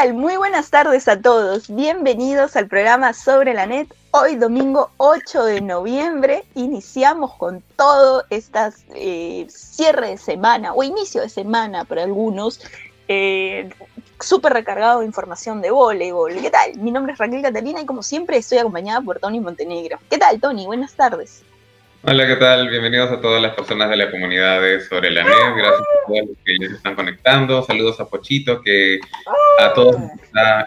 tal? Muy buenas tardes a todos. Bienvenidos al programa Sobre la Net. Hoy domingo 8 de noviembre iniciamos con todo este cierre de semana o inicio de semana para algunos. Eh, súper recargado de información de voleibol. ¿Qué tal? Mi nombre es Raquel Catalina y como siempre estoy acompañada por Tony Montenegro. ¿Qué tal, Tony? Buenas tardes. Hola, ¿qué tal? Bienvenidos a todas las personas de la comunidad de Sobre la NET. Gracias a todos los que ya se están conectando. Saludos a Pochito, que a todos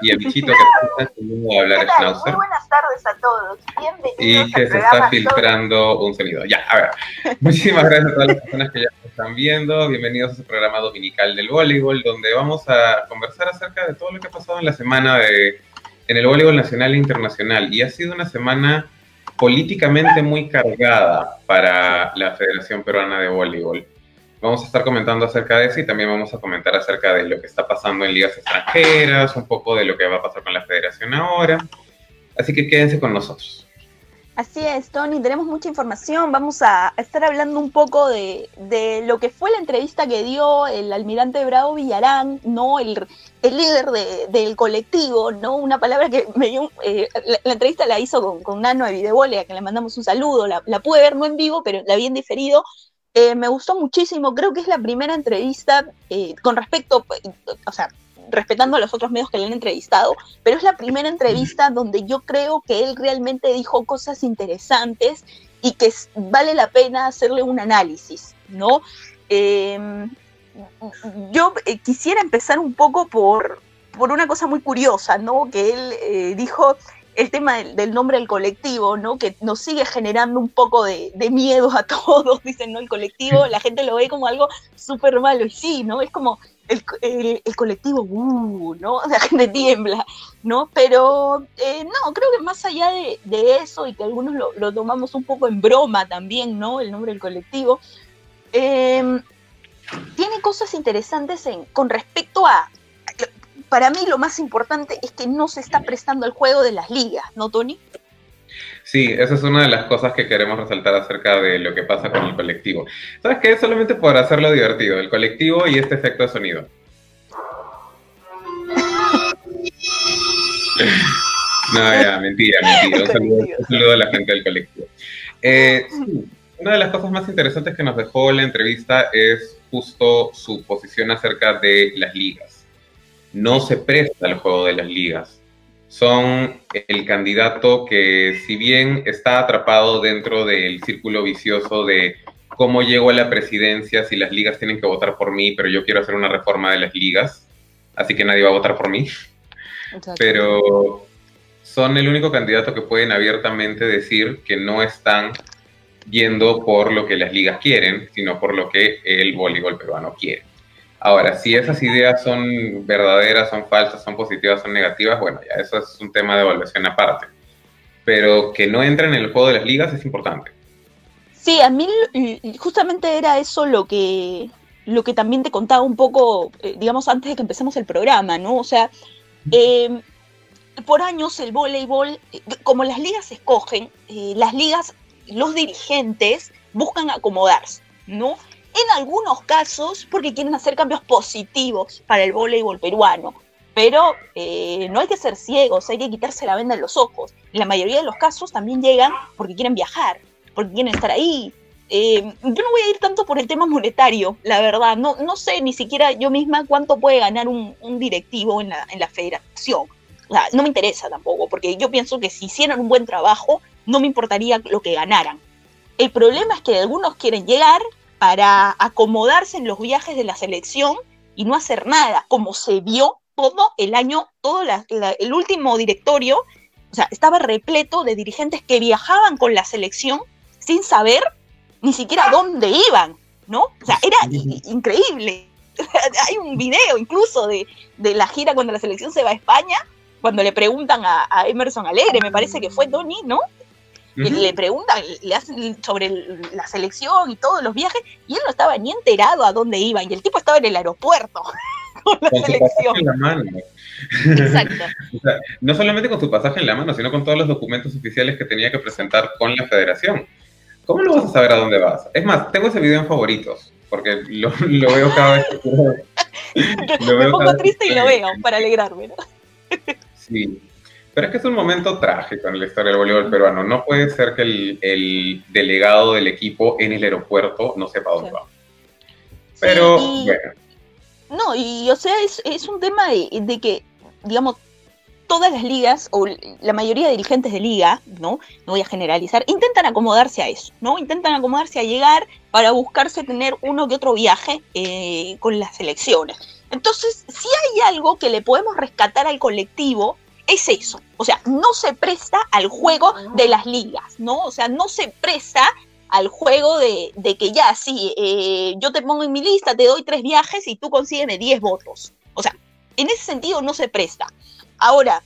y a Bichito, que está a hablar Schnauzer. Muy buenas tardes a todos. Bienvenidos y que se está filtrando un sonido. Ya, a ver. Muchísimas gracias a todas las personas que ya nos están viendo. Bienvenidos a su programa dominical del voleibol, donde vamos a conversar acerca de todo lo que ha pasado en la semana de, en el voleibol nacional e internacional. Y ha sido una semana políticamente muy cargada para la Federación Peruana de Voleibol. Vamos a estar comentando acerca de eso y también vamos a comentar acerca de lo que está pasando en ligas extranjeras, un poco de lo que va a pasar con la federación ahora. Así que quédense con nosotros. Así es, Tony, tenemos mucha información. Vamos a estar hablando un poco de, lo que fue la entrevista que dio el almirante Bravo Villarán, ¿no? El, líder del colectivo, ¿no? Una palabra que me dio. Eh, la, entrevista la hizo con, con Nano de Videovolea, que le mandamos un saludo. La, la, pude ver no en vivo, pero la vi en diferido. Eh, me gustó muchísimo. Creo que es la primera entrevista eh, con respecto. O sea, respetando a los otros medios que le han entrevistado, pero es la primera entrevista donde yo creo que él realmente dijo cosas interesantes y que vale la pena hacerle un análisis, ¿no? Em, yo eh, quisiera empezar un poco por, por una cosa muy curiosa, ¿no? Que él eh, dijo el tema del, nombre del colectivo, ¿no? Que nos sigue generando un poco de, de, miedo a todos, dicen, ¿no? El colectivo, la gente lo ve como algo súper malo, y sí, ¿no? Es como, el, colectivo, uh, ¿no? La gente tiembla, ¿no? Pero eh, no, creo que más allá de, eso y que algunos lo, tomamos un poco en broma también, ¿no? El nombre del colectivo, em, tiene cosas interesantes en, con respecto a, para mí lo más importante es que no se está prestando el juego de las ligas, ¿no, Tony? Sí, esa es una de las cosas que queremos resaltar acerca de lo que pasa con el colectivo. ¿Sabes qué? Solamente por hacerlo divertido, el colectivo y este efecto de sonido. No, ya, mentira, mentira. Un saludo, a la gente del colectivo. Eh, una de las cosas más interesantes que nos dejó la entrevista es justo su posición acerca de las ligas. No se presta al juego de las ligas son el candidato que si bien está atrapado dentro del círculo vicioso de cómo llego a la presidencia si las ligas tienen que votar por mí, pero yo quiero hacer una reforma de las ligas, así que nadie va a votar por mí. Pero son el único candidato que pueden abiertamente decir que no están yendo por lo que las ligas quieren, sino por lo que el voleibol peruano quiere. Ahora, si esas ideas son verdaderas, son falsas, son positivas, son negativas, bueno, ya eso es un tema de evaluación aparte. Pero que no entren en el juego de las ligas es importante. Sí, a mí justamente era eso lo que, lo que también te contaba un poco, eh, digamos, antes de que empecemos el programa, ¿no? O sea, em, por años el voleibol, eh, como las ligas se escogen, eh, las ligas, los dirigentes buscan acomodarse, ¿no? En algunos casos porque quieren hacer cambios positivos para el voleibol peruano. Pero eh, no hay que ser ciegos, hay que quitarse la venda en los ojos. En la mayoría de los casos también llegan porque quieren viajar, porque quieren estar ahí. Eh, yo no voy a ir tanto por el tema monetario, la verdad. No, no sé ni siquiera yo misma cuánto puede ganar un, directivo en la, en la federación. no me interesa tampoco, porque yo pienso que si hicieran un buen trabajo, no me importaría lo que ganaran. El problema es que algunos quieren llegar, para acomodarse en los viajes de la selección y no hacer nada, como se vio todo el año, todo el último directorio, o sea, estaba repleto de dirigentes que viajaban con la selección sin saber ni siquiera dónde iban, ¿no? O sea, era increíble. Hay un video incluso de, la gira cuando la selección se va a España, cuando le preguntan a, a Emerson Alegre, me parece que fue Tony, ¿no? Le preguntan, le hacen sobre la selección y todos los viajes, y él no estaba ni enterado a dónde iba, y el tipo estaba en el aeropuerto con la selección. En la mano. Exacto. no solamente con su pasaje en la mano, sino con todos los documentos oficiales que tenía que presentar con la federación. ¿Cómo lo vas a saber a dónde vas? Es más, tengo ese video en favoritos, porque lo, veo cada vez que me pongo triste y lo veo para alegrarme, ¿no? sí. Pero es que es un momento trágico en la historia del voleibol peruano. No puede ser que el, delegado del equipo en el aeropuerto no sepa dónde va. Pero, bueno. No, y o sea, es, un tema de, que, digamos, todas las ligas, o la mayoría de dirigentes de liga, ¿no? No voy a generalizar, intentan acomodarse a eso, ¿no? Intentan acomodarse a llegar para buscarse tener uno que otro viaje eh, con las elecciones. Entonces, si hay algo que le podemos rescatar al colectivo, es eso. O sea, no se presta al juego de las ligas, ¿no? O sea, no se presta al juego de, que ya, sí, eh, yo te pongo en mi lista, te doy tres viajes y tú consígueme 10 votos. O sea, en ese sentido no se presta. Ahora,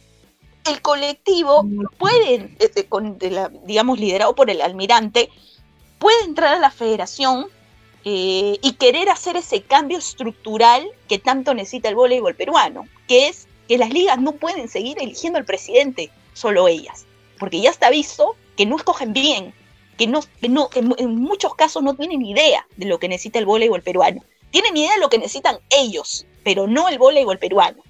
el colectivo puede, este, digamos, liderado por el almirante, puede entrar a la federación eh, y querer hacer ese cambio estructural que tanto necesita el voleibol peruano, que es que las ligas no pueden seguir eligiendo al presidente, solo ellas, porque ya está visto que no escogen bien, que no, no en, muchos casos no tienen idea de lo que necesita el voleibol peruano. Tienen idea de lo que necesitan ellos, pero no el voleibol peruano.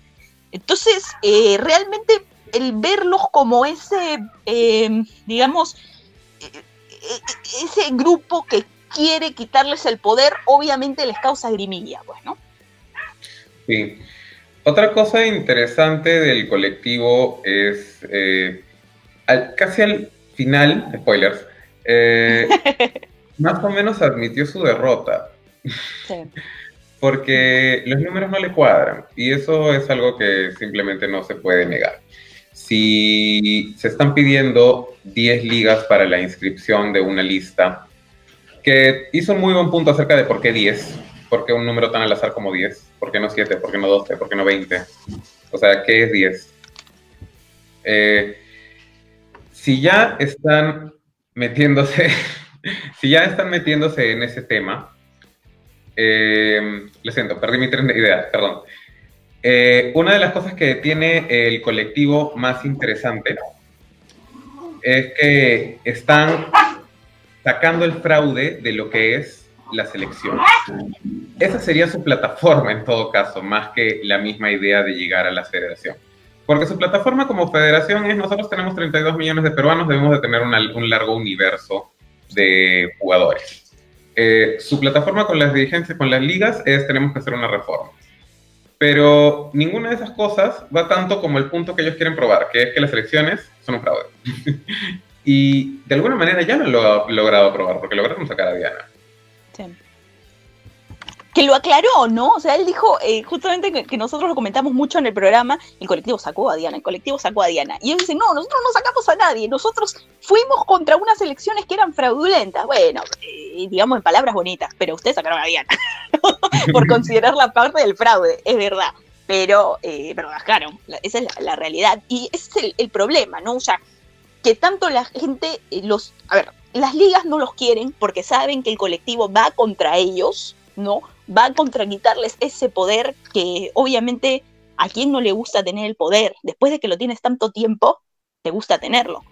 Entonces, eh, realmente el verlos como ese, eh, digamos, eh, ese grupo que quiere quitarles el poder, obviamente les causa grimilla, pues, ¿no? Sí. Otra cosa interesante del colectivo es, eh, casi al final, spoilers, eh, más o menos admitió su derrota. Porque los números no le cuadran y eso es algo que simplemente no se puede negar. Si se están pidiendo 10 ligas para la inscripción de una lista, que hizo un muy buen punto acerca de por qué 10, por qué un número tan al azar como 10 ¿Por qué no 7? ¿Por qué no 12? ¿Por qué no 20? O sea, ¿qué es 10? Eh, si ya están metiéndose, si ya están metiéndose en ese tema, eh, lo siento, perdí mi tren de ideas, perdón. Eh, una de las cosas que tiene el colectivo más interesante es que están sacando el fraude de lo que es la selección. Esa sería su plataforma en todo caso, más que la misma idea de llegar a la federación. Porque su plataforma como federación es, nosotros tenemos 32 millones de peruanos, debemos de tener un largo universo de jugadores. Eh, su plataforma con las dirigencias, con las ligas, es tenemos que hacer una reforma. Pero ninguna de esas cosas va tanto como el punto que ellos quieren probar, que es que las elecciones son un fraude. y de alguna manera ya no lo ha logrado probar, porque lograron sacar a Diana. Que lo aclaró, ¿no? O sea, él dijo, eh, justamente que, nosotros lo comentamos mucho en el programa, el colectivo sacó a Diana, el colectivo sacó a Diana. Y él dice, no, nosotros no sacamos a nadie, nosotros fuimos contra unas elecciones que eran fraudulentas. Bueno, eh, digamos en palabras bonitas, pero ustedes sacaron a Diana, por considerar la parte del fraude, es verdad. Pero, eh, pero bajaron, esa es la, realidad. Y ese es el, problema, ¿no? O sea, que tanto la gente, eh, los, a ver, las ligas no los quieren porque saben que el colectivo va contra ellos, ¿no? Va contra quitarles ese poder que obviamente a quien no le gusta tener el poder, después de que lo tienes tanto tiempo, te gusta tenerlo.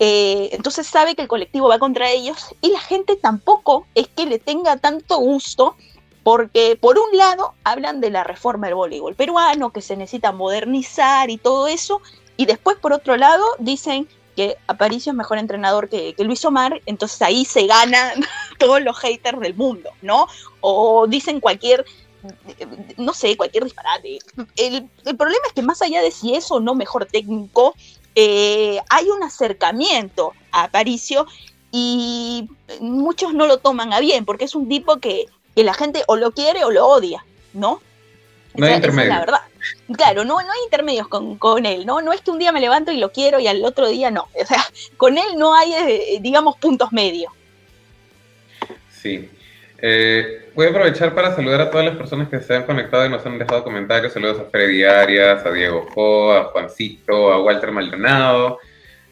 Eh, entonces sabe que el colectivo va contra ellos y la gente tampoco es que le tenga tanto gusto porque por un lado hablan de la reforma del voleibol peruano, que se necesita modernizar y todo eso, y después por otro lado dicen que Aparicio es mejor entrenador que, Luis Omar, entonces ahí se ganan todos los haters del mundo, ¿no? O dicen cualquier, no sé, cualquier disparate. El, problema es que más allá de si es o no mejor técnico, eh, hay un acercamiento a Aparicio y muchos no lo toman a bien, porque es un tipo que, que la gente o lo quiere o lo odia, ¿no? No hay intermedio. la verdad. Claro, no, no hay intermedios con, él, ¿no? No es que un día me levanto y lo quiero y al otro día no. O sea, con él no hay, eh, digamos, puntos medios. Sí. Eh, voy a aprovechar para saludar a todas las personas que se han conectado y nos han dejado comentarios. Saludos a Freddy Arias, a Diego Jo, a Juancito, a Walter Maldonado,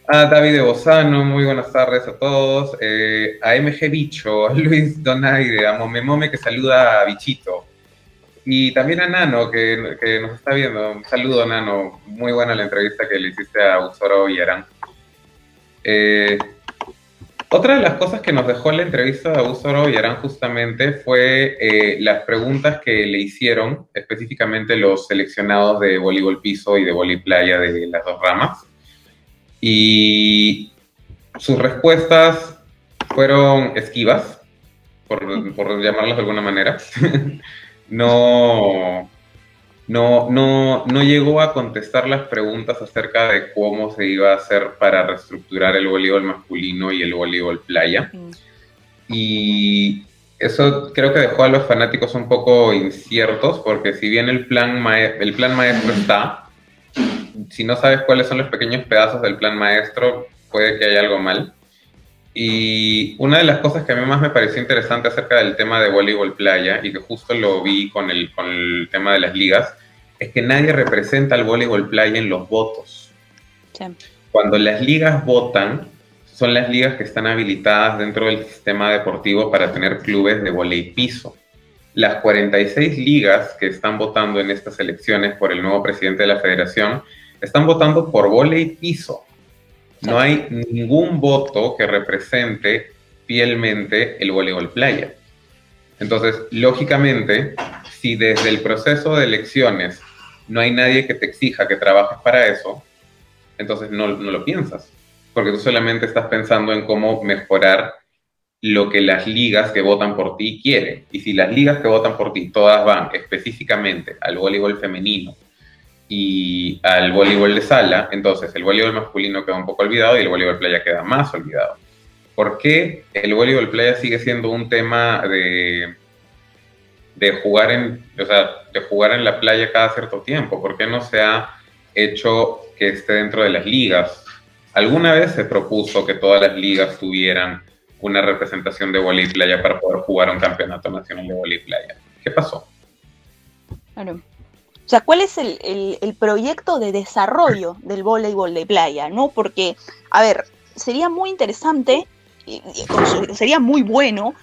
a David Bozano, muy buenas tardes a todos. Eh, a MG Bicho, a Luis Donaire, a Mome Mome que saluda a Bichito. Y también a Nano, que, nos está viendo. Un saludo, Nano. Muy buena la entrevista que le hiciste a Usoro Villarán. Eh, Otra de las cosas que nos dejó la entrevista de Augusto Yarán justamente fue eh, las preguntas que le hicieron específicamente los seleccionados de voleibol piso y de voleibol playa de las dos ramas. Y sus respuestas fueron esquivas, por, por llamarlas de alguna manera. no, no, no, no llegó a contestar las preguntas acerca de cómo se iba a hacer para reestructurar el voleibol masculino y el voleibol playa. Mm. Y eso creo que dejó a los fanáticos un poco inciertos, porque si bien el plan, el plan maestro está, si no sabes cuáles son los pequeños pedazos del plan maestro, puede que haya algo mal. Y una de las cosas que a mí más me pareció interesante acerca del tema de voleibol playa, y que justo lo vi con el, con el tema de las ligas, es que nadie representa al voleibol playa en los votos. Cuando las ligas votan, son las ligas que están habilitadas dentro del sistema deportivo para tener clubes de voleibol piso. Las 46 ligas que están votando en estas elecciones por el nuevo presidente de la federación están votando por voleibol piso no hay ningún voto que represente fielmente el voleibol playa. Entonces, lógicamente, si desde el proceso de elecciones no hay nadie que te exija que trabajes para eso, entonces no, no lo piensas, porque tú solamente estás pensando en cómo mejorar lo que las ligas que votan por ti quieren. Y si las ligas que votan por ti todas van específicamente al voleibol femenino y al voleibol de sala, entonces el voleibol masculino queda un poco olvidado y el voleibol playa queda más olvidado. ¿Por qué el voleibol playa sigue siendo un tema de, de jugar en, de jugar en la playa cada cierto tiempo? ¿Por qué no se ha hecho que esté dentro de las ligas? Alguna vez se propuso que todas las ligas tuvieran una representación de voleibol playa para poder jugar un campeonato nacional de voleibol playa. ¿Qué pasó? Bueno, o sea, ¿cuál es el, proyecto de desarrollo del voleibol de playa? ¿no? Porque, a ver, sería muy interesante, sería muy bueno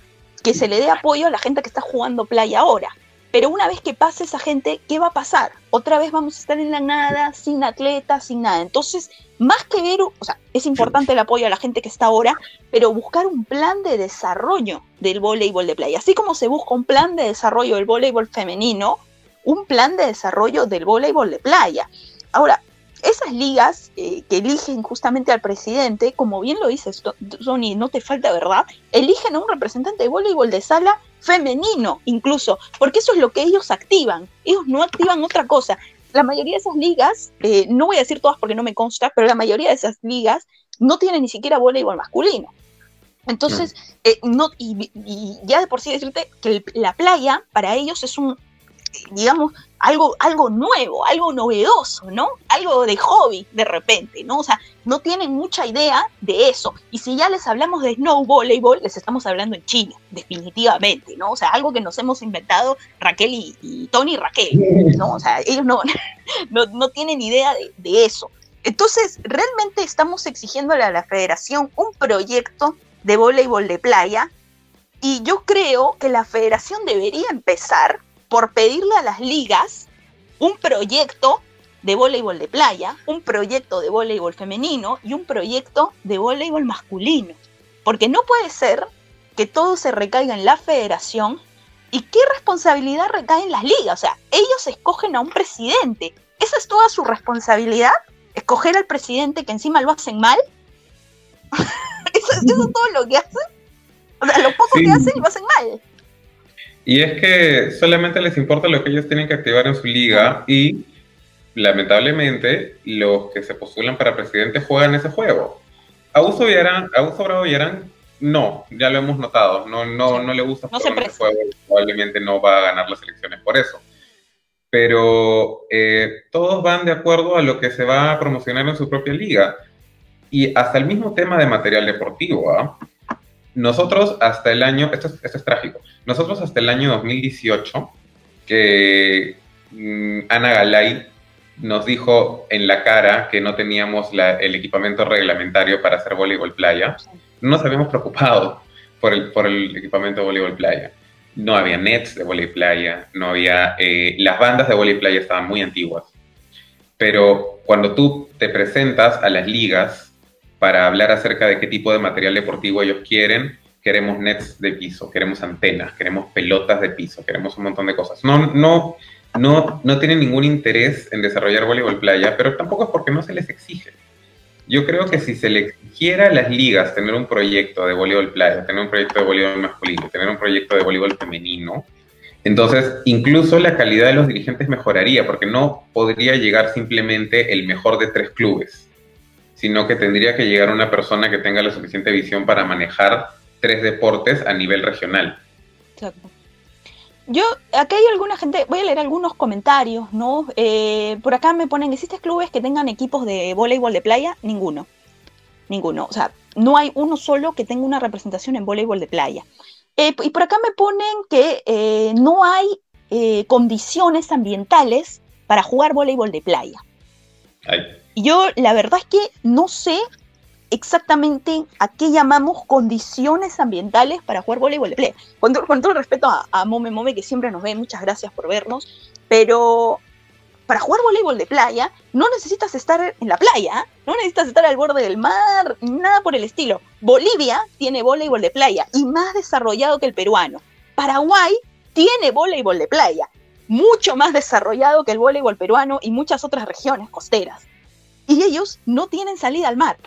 que se le dé apoyo a la gente que está jugando playa ahora. Pero una vez que pase esa gente, ¿qué va a pasar? Otra vez vamos a estar en la nada, sin atletas, sin nada. Entonces, más que ver, o sea, es importante el apoyo a la gente que está ahora, pero buscar un plan de desarrollo del voleibol de playa. Así como se busca un plan de desarrollo del voleibol femenino, un plan de desarrollo del voleibol de playa. Ahora, esas ligas eh, que eligen justamente al presidente, como bien lo dices, Sony, no te falta verdad, eligen a un representante de voleibol de sala femenino incluso, porque eso es lo que ellos activan, ellos no activan otra cosa. La mayoría de esas ligas, eh, no voy a decir todas porque no me consta, pero la mayoría de esas ligas no tienen ni siquiera voleibol masculino. Entonces, eh, no, y, ya de por sí decirte que la playa para ellos es un digamos, algo, algo nuevo, algo novedoso, ¿no? Algo de hobby de repente, ¿no? O sea, no tienen mucha idea de eso. Y si ya les hablamos de snow voleibol, les estamos hablando en chino, definitivamente, ¿no? O sea, algo que nos hemos inventado Raquel y, Tony Raquel, ¿no? O sea, ellos no, no, tienen idea de, de eso. Entonces, realmente estamos exigiéndole a la federación un proyecto de voleibol de playa y yo creo que la federación debería empezar por pedirle a las ligas un proyecto de voleibol de playa, un proyecto de voleibol femenino y un proyecto de voleibol masculino. Porque no puede ser que todo se recaiga en la federación y qué responsabilidad recae en las ligas. O sea, ellos escogen a un presidente. ¿Esa es toda su responsabilidad? ¿Escoger al presidente que encima lo hacen mal? ¿Eso, es todo lo que hacen? O sea, lo poco que hacen lo hacen mal. Y es que solamente les importa lo que ellos tienen que activar en su liga y lamentablemente los que se postulan para presidente juegan ese juego. A Uso Bravo Villarán, no, ya lo hemos notado, no, no, no le gusta no jugar ese juego, probablemente no va a ganar las elecciones por eso. Pero eh, todos van de acuerdo a lo que se va a promocionar en su propia liga. Y hasta el mismo tema de material deportivo, ¿ah? Nosotros hasta el año, esto es, trágico, nosotros hasta el año 2018, que mm, Ana Galay nos dijo en la cara que no teníamos el equipamiento reglamentario para hacer voleibol playa, no nos habíamos preocupado por el, por el equipamiento de voleibol playa. No había nets de voleibol playa, no había... Eh, las bandas de voleibol playa estaban muy antiguas. Pero cuando tú te presentas a las ligas para hablar acerca de qué tipo de material deportivo ellos quieren. Queremos nets de piso, queremos antenas, queremos pelotas de piso, queremos un montón de cosas. No, no, no, no tienen ningún interés en desarrollar voleibol playa, pero tampoco es porque no se les exige. Yo creo que si se le exigiera a las ligas tener un proyecto de voleibol playa, tener un proyecto de voleibol masculino, tener un proyecto de voleibol femenino, entonces incluso la calidad de los dirigentes mejoraría, porque no podría llegar simplemente el mejor de tres clubes sino que tendría que llegar una persona que tenga la suficiente visión para manejar tres deportes a nivel regional. Exacto. Yo, acá hay alguna gente, voy a leer algunos comentarios, ¿no? Eh, por acá me ponen, ¿existen clubes que tengan equipos de voleibol de playa? Ninguno. Ninguno. O sea, no hay uno solo que tenga una representación en voleibol de playa. Eh, y por acá me ponen que eh, no hay condiciones ambientales para jugar voleibol de playa. Ay. Yo la verdad es que no sé exactamente a qué llamamos condiciones ambientales para jugar voleibol de playa. Con, con todo el respeto a, a, Mome Mome, que siempre nos ve, muchas gracias por vernos, pero para jugar voleibol de playa no necesitas estar en la playa, no necesitas estar al borde del mar, nada por el estilo. Bolivia tiene voleibol de playa y más desarrollado que el peruano. Paraguay tiene voleibol de playa, mucho más desarrollado que el voleibol peruano y muchas otras regiones costeras y ellos no tienen salida al mar.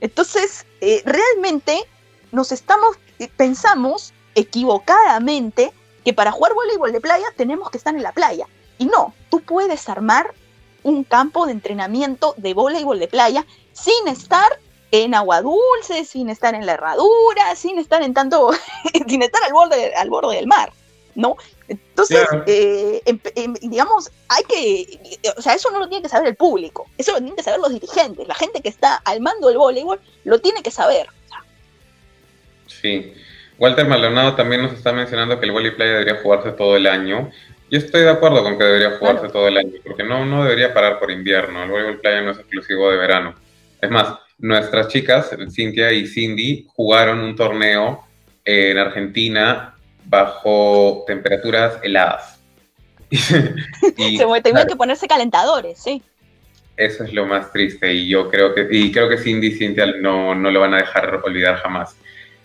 Entonces, eh, realmente nos estamos, eh, pensamos equivocadamente que para jugar voleibol de playa tenemos que estar en la playa. Y no, tú puedes armar un campo de entrenamiento de voleibol de playa sin estar en agua dulce, sin estar en la herradura, sin estar en tanto, sin estar al borde, al borde del mar, ¿no? Entonces, eh, em, em, digamos, hay que, o sea, eso no lo tiene que saber el público, eso lo tienen que saber los dirigentes, la gente que está al mando del voleibol lo tiene que saber. Sí. Walter Maldonado también nos está mencionando que el voleibol playa debería jugarse todo el año. Yo estoy de acuerdo con que debería jugarse todo el año, porque no, no debería parar por invierno. El voleibol playa no es exclusivo de verano. Es más, nuestras chicas, Cintia y Cindy, jugaron un torneo en Argentina bajo temperaturas heladas. y, Se tuvieron que ponerse calentadores, sí. Eso es lo más triste y yo creo que, y creo que Cindy y Cintia no, no lo van a dejar olvidar jamás.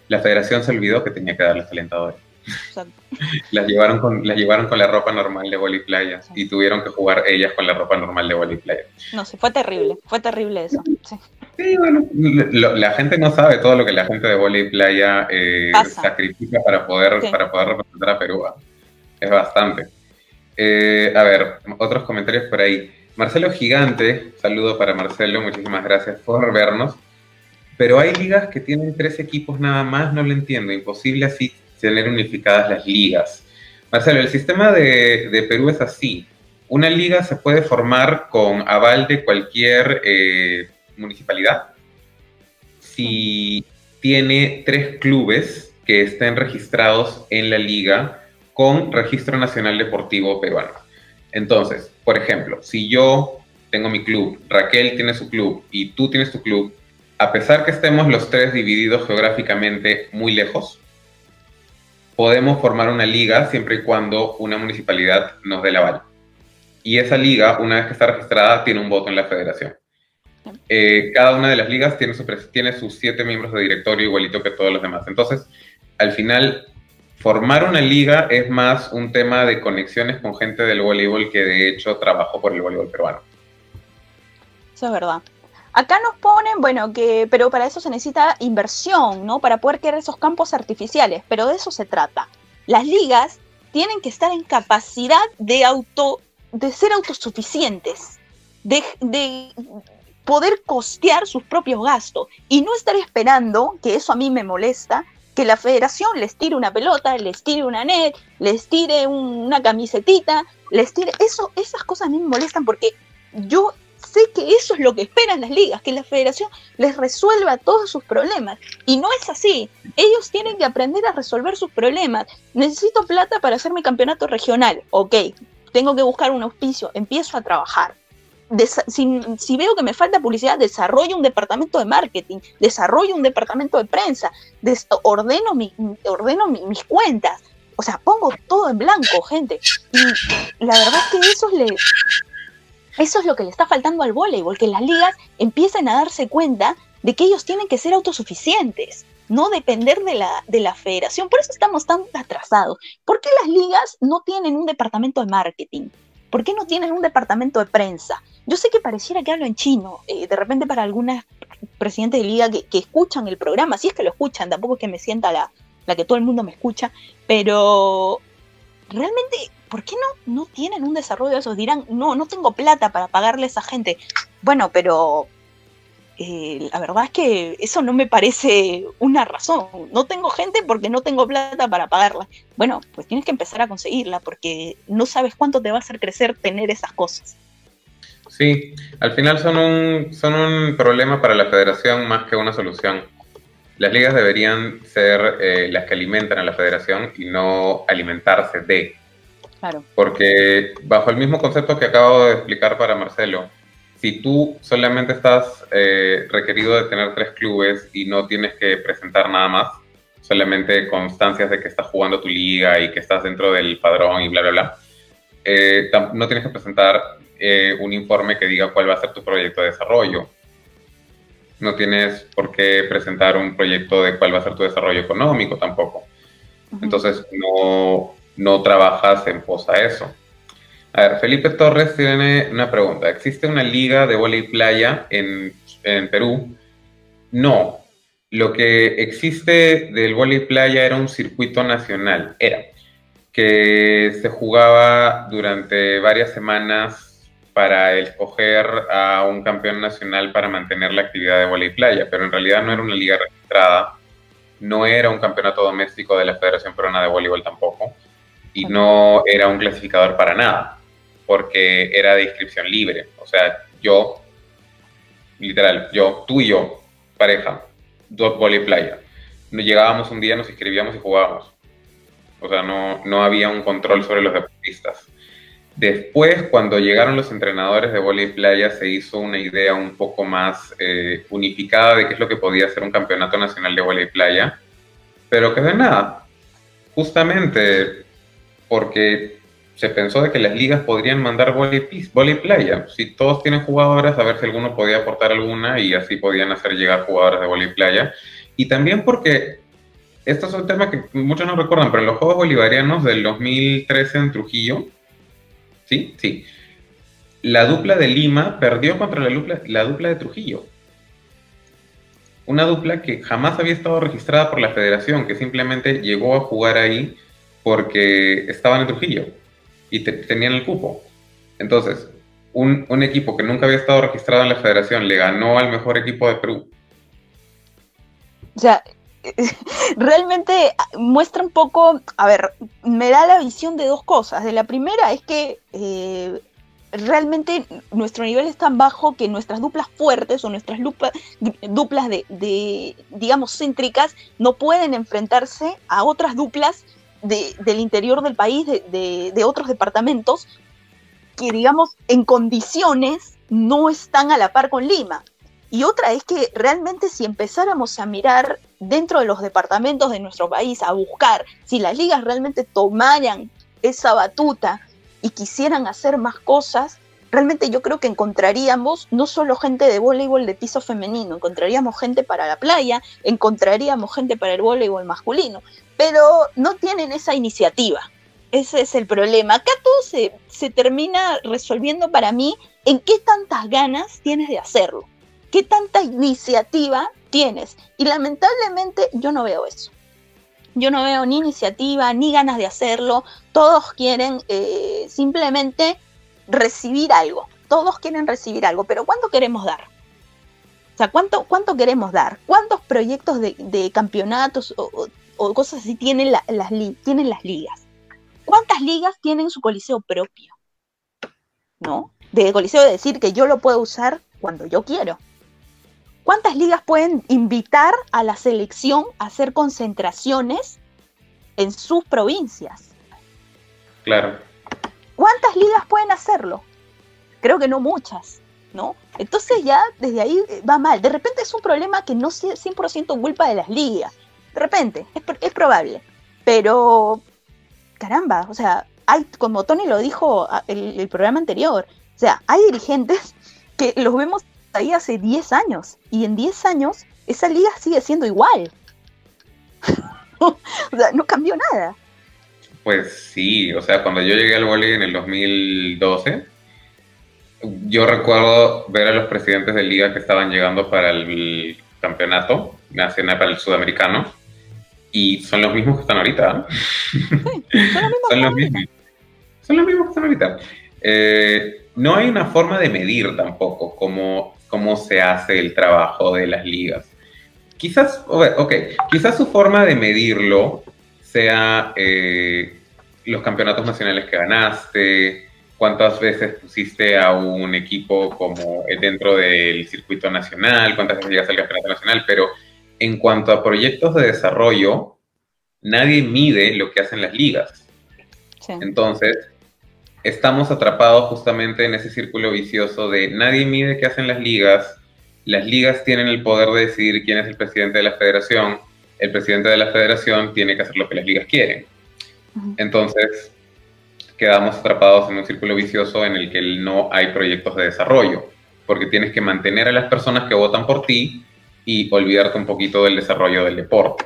La federación se olvidó que tenía que darles calentadores. las, llevaron con, las llevaron con la ropa normal de Boli Playa y tuvieron que jugar ellas con la ropa normal de Boli Playa. No, sí, fue terrible, fue terrible eso. Sí, bueno, la gente no sabe todo lo que la gente de Boli Playa eh, sacrifica para poder, para poder representar a Perú. Es bastante. Eh, a ver, otros comentarios por ahí. Marcelo Gigante, saludo para Marcelo, muchísimas gracias por vernos. Pero hay ligas que tienen tres equipos nada más, no lo entiendo. Imposible así tener unificadas las ligas. Marcelo, el sistema de, Perú es así. Una liga se puede formar con aval de cualquier eh, municipalidad si tiene tres clubes que estén registrados en la liga con registro nacional deportivo peruano. Entonces, por ejemplo, si yo tengo mi club, Raquel tiene su club y tú tienes tu club, a pesar que estemos los tres divididos geográficamente muy lejos, podemos formar una liga siempre y cuando una municipalidad nos dé la aval. Y esa liga, una vez que está registrada, tiene un voto en la federación. Eh, cada una de las ligas tiene, tiene sus siete miembros de directorio igualito que todos los demás. Entonces, al final, formar una liga es más un tema de conexiones con gente del voleibol que de hecho trabajó por el voleibol peruano. Eso es verdad. Acá nos ponen, bueno, que, pero para eso se necesita inversión, ¿no? Para poder crear esos campos artificiales, pero de eso se trata. Las ligas tienen que estar en capacidad de auto, de ser autosuficientes, de poder costear sus propios gastos y no estar esperando, que eso a mí me molesta, que la federación les tire una pelota, les tire una net, les tire una camisetita, les tire eso, esas cosas a mí me molestan porque yo sé que eso es lo que esperan las ligas, que la federación les resuelva todos sus problemas. Y no es así. Ellos tienen que aprender a resolver sus problemas. Necesito plata para hacer mi campeonato regional. Ok, tengo que buscar un auspicio, empiezo a trabajar. Si, veo que me falta publicidad, desarrollo un departamento de marketing, desarrollo un departamento de prensa, ordeno, mi, ordeno mis cuentas. O sea, pongo todo en blanco, gente. Y la verdad es que eso es lo que le está faltando al voleibol, que las ligas empiecen a darse cuenta de que ellos tienen que ser autosuficientes, no depender de la, de la federación. Por eso estamos tan atrasados. ¿Por qué las ligas no tienen un departamento de marketing? ¿Por qué no tienen un departamento de prensa? Yo sé que pareciera que hablo en chino, eh, de repente para algunas presidentes de liga que, escuchan el programa, si es que lo escuchan, tampoco es que me sienta la, la que todo el mundo me escucha, pero realmente, ¿por qué no, no tienen un desarrollo de esos? Dirán, no, no tengo plata para pagarle a esa gente. Bueno, pero eh, la verdad es que eso no me parece una razón. No tengo gente porque no tengo plata para pagarla. Bueno, pues tienes que empezar a conseguirla porque no sabes cuánto te va a hacer crecer tener esas cosas. Sí, al final son un, son un problema para la federación más que una solución. Las ligas deberían ser eh, las que alimentan a la federación y no alimentarse de. Claro. Porque bajo el mismo concepto que acabo de explicar para Marcelo, si tú solamente estás eh, requerido de tener tres clubes y no tienes que presentar nada más, solamente constancias de que estás jugando tu liga y que estás dentro del padrón y bla, bla, bla, eh, no tienes que presentar eh, un informe que diga cuál va a ser tu proyecto de desarrollo. No tienes por qué presentar un proyecto de cuál va a ser tu desarrollo económico tampoco. Entonces, no, no trabajas en pos a eso. A ver, Felipe Torres tiene una pregunta. ¿Existe una liga de voleibol playa en, Perú? No. Lo que existe del voleibol playa era un circuito nacional. Era. Que se jugaba durante varias semanas para escoger a un campeón nacional para mantener la actividad de voleibol playa, pero en realidad no era una liga registrada, no era un campeonato doméstico de la Federación Peruana de Voleibol tampoco, y no era un clasificador para nada porque era de inscripción libre. O sea, yo, literal, yo, tú y yo, pareja, dos y playa. Nos llegábamos un día, nos inscribíamos y jugábamos. O sea, no, no había un control sobre los deportistas. Después, cuando llegaron los entrenadores de y playa, se hizo una idea un poco más eh, unificada de qué es lo que podía ser un campeonato nacional de y playa, pero que de nada. Justamente porque se pensó de que las ligas podrían mandar y playa. Si todos tienen jugadoras, a ver si alguno podía aportar alguna y así podían hacer llegar jugadoras de y playa. Y también porque, esto es un tema que muchos no recuerdan, pero los Juegos Bolivarianos del 2013 en Trujillo, ¿sí? Sí. La dupla de Lima perdió contra la dupla, la dupla de Trujillo. Una dupla que jamás había estado registrada por la federación, que simplemente llegó a jugar ahí porque estaban en Trujillo y tenían el cupo. Entonces, un, un, equipo que nunca había estado registrado en la federación le ganó al mejor equipo de Perú. O sea, realmente muestra un poco, a ver, me da la visión de dos cosas. De la primera es que eh, realmente nuestro nivel es tan bajo que nuestras duplas fuertes o nuestras duplas de, digamos, céntricas no pueden enfrentarse a otras duplas del interior del país, de, otros departamentos, que digamos en condiciones no están a la par con Lima. Y otra es que realmente si empezáramos a mirar dentro de los departamentos de nuestro país, a buscar si las ligas realmente tomaran esa batuta y quisieran hacer más cosas, realmente yo creo que encontraríamos no solo gente de voleibol de piso femenino, encontraríamos gente para la playa, encontraríamos gente para el voleibol masculino pero no tienen esa iniciativa. Ese es el problema. Acá todo se, se termina resolviendo para mí en qué tantas ganas tienes de hacerlo, qué tanta iniciativa tienes. Y lamentablemente yo no veo eso. Yo no veo ni iniciativa, ni ganas de hacerlo. Todos quieren eh, simplemente recibir algo. Todos quieren recibir algo, pero ¿cuánto queremos dar? O sea, ¿cuánto, cuánto queremos dar? ¿Cuántos proyectos de, campeonatos o, o cosas así tienen, las, tienen las ligas. ¿Cuántas ligas tienen su coliseo propio? ¿No? De coliseo de decir que yo lo puedo usar cuando yo quiero. ¿Cuántas ligas pueden invitar a la selección a hacer concentraciones en sus provincias? Claro. ¿Cuántas ligas pueden hacerlo? Creo que no muchas, ¿no? Entonces ya desde ahí va mal. De repente es un problema que no es 100% culpa de las ligas, de repente, es, probable. Pero, caramba, o sea, hay, como Tony lo dijo el, el programa anterior, o sea, hay dirigentes que los vemos ahí hace 10 años y en 10 años esa liga sigue siendo igual. o sea, no cambió nada. Pues sí, o sea, cuando yo llegué al volley en el 2012, yo recuerdo ver a los presidentes de liga que estaban llegando para el campeonato nacional, para el sudamericano, y son los mismos que están ahorita. son los mismos. son los mismos que están ahorita. Eh, no hay una forma de medir tampoco cómo, cómo se hace el trabajo de las ligas. Quizás, ok, quizás su forma de medirlo sea eh, los campeonatos nacionales que ganaste, cuántas veces pusiste a un equipo como dentro del circuito nacional, cuántas veces llegas al campeonato nacional, pero en cuanto a proyectos de desarrollo, nadie mide lo que hacen las ligas. Entonces, estamos atrapados justamente en ese círculo vicioso de nadie mide qué hacen las ligas, las ligas tienen el poder de decidir quién es el presidente de la federación, el presidente de la federación tiene que hacer lo que las ligas quieren. Entonces, quedamos atrapados en un círculo vicioso en el que no hay proyectos de desarrollo, porque tienes que mantener a las personas que votan por ti y olvidarte un poquito del desarrollo del deporte.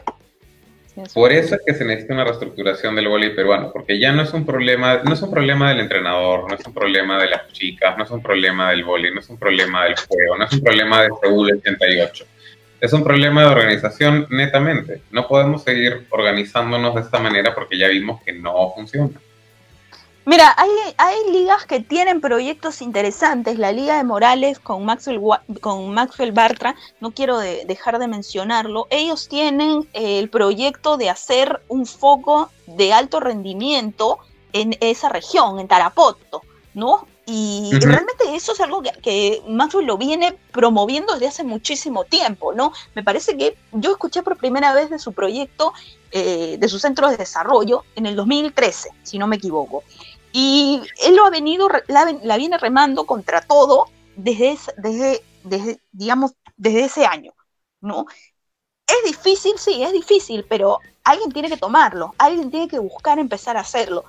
Por eso es que se necesita una reestructuración del voleibol peruano, porque ya no es un problema, no es un problema del entrenador, no es un problema de las chicas, no es un problema del voleibol, no es un problema del juego, no es un problema de Seúl 88. Es un problema de organización netamente. No podemos seguir organizándonos de esta manera porque ya vimos que no funciona. Mira, hay, hay ligas que tienen proyectos interesantes. La Liga de Morales con Maxwell, con Maxwell Bartra, no quiero dejar de mencionarlo. Ellos tienen el proyecto de hacer un foco de alto rendimiento en esa región, en Tarapoto, ¿no? Y realmente eso es algo que, que, Maxwell lo viene promoviendo desde hace muchísimo tiempo, ¿no? Me parece que yo escuché por primera vez de su proyecto, eh, de su centro de desarrollo, en el 2013, si no me equivoco. Y él lo ha venido, la, viene remando contra todo desde, desde, desde, digamos, desde ese año, ¿no? Es difícil, sí, es difícil, pero alguien tiene que tomarlo, alguien tiene que buscar empezar a hacerlo.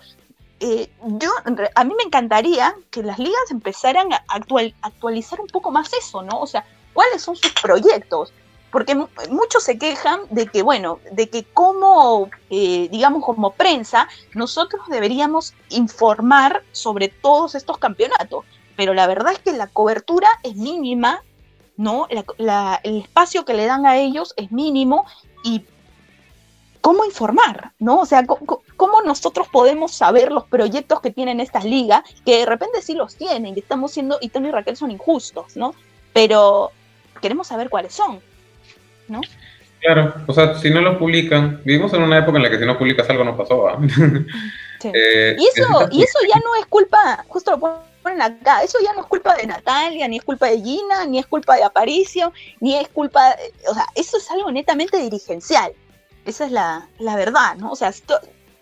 Eh, yo, a mí me encantaría que las ligas empezaran a actualizar un poco más eso, ¿no? O sea, ¿cuáles son sus proyectos? Porque muchos se quejan de que, bueno, de que como, eh, digamos, como prensa, nosotros deberíamos informar sobre todos estos campeonatos, pero la verdad es que la cobertura es mínima, ¿no? el espacio que le dan a ellos es mínimo y cómo informar, ¿no? O sea, ¿cómo, nosotros podemos saber los proyectos que tienen estas ligas, que de repente sí los tienen, que estamos siendo, y Tony y Raquel son injustos, ¿no? Pero queremos saber cuáles son. ¿No? Claro, o sea, si no lo publican, vivimos en una época en la que si no publicas algo no pasó, eh, y, eso, y eso ya no es culpa, justo lo ponen acá, eso ya no es culpa de Natalia, ni es culpa de Gina, ni es culpa de Aparicio, ni es culpa, o sea, eso es algo netamente dirigencial. Esa es la, verdad, ¿no? O sea,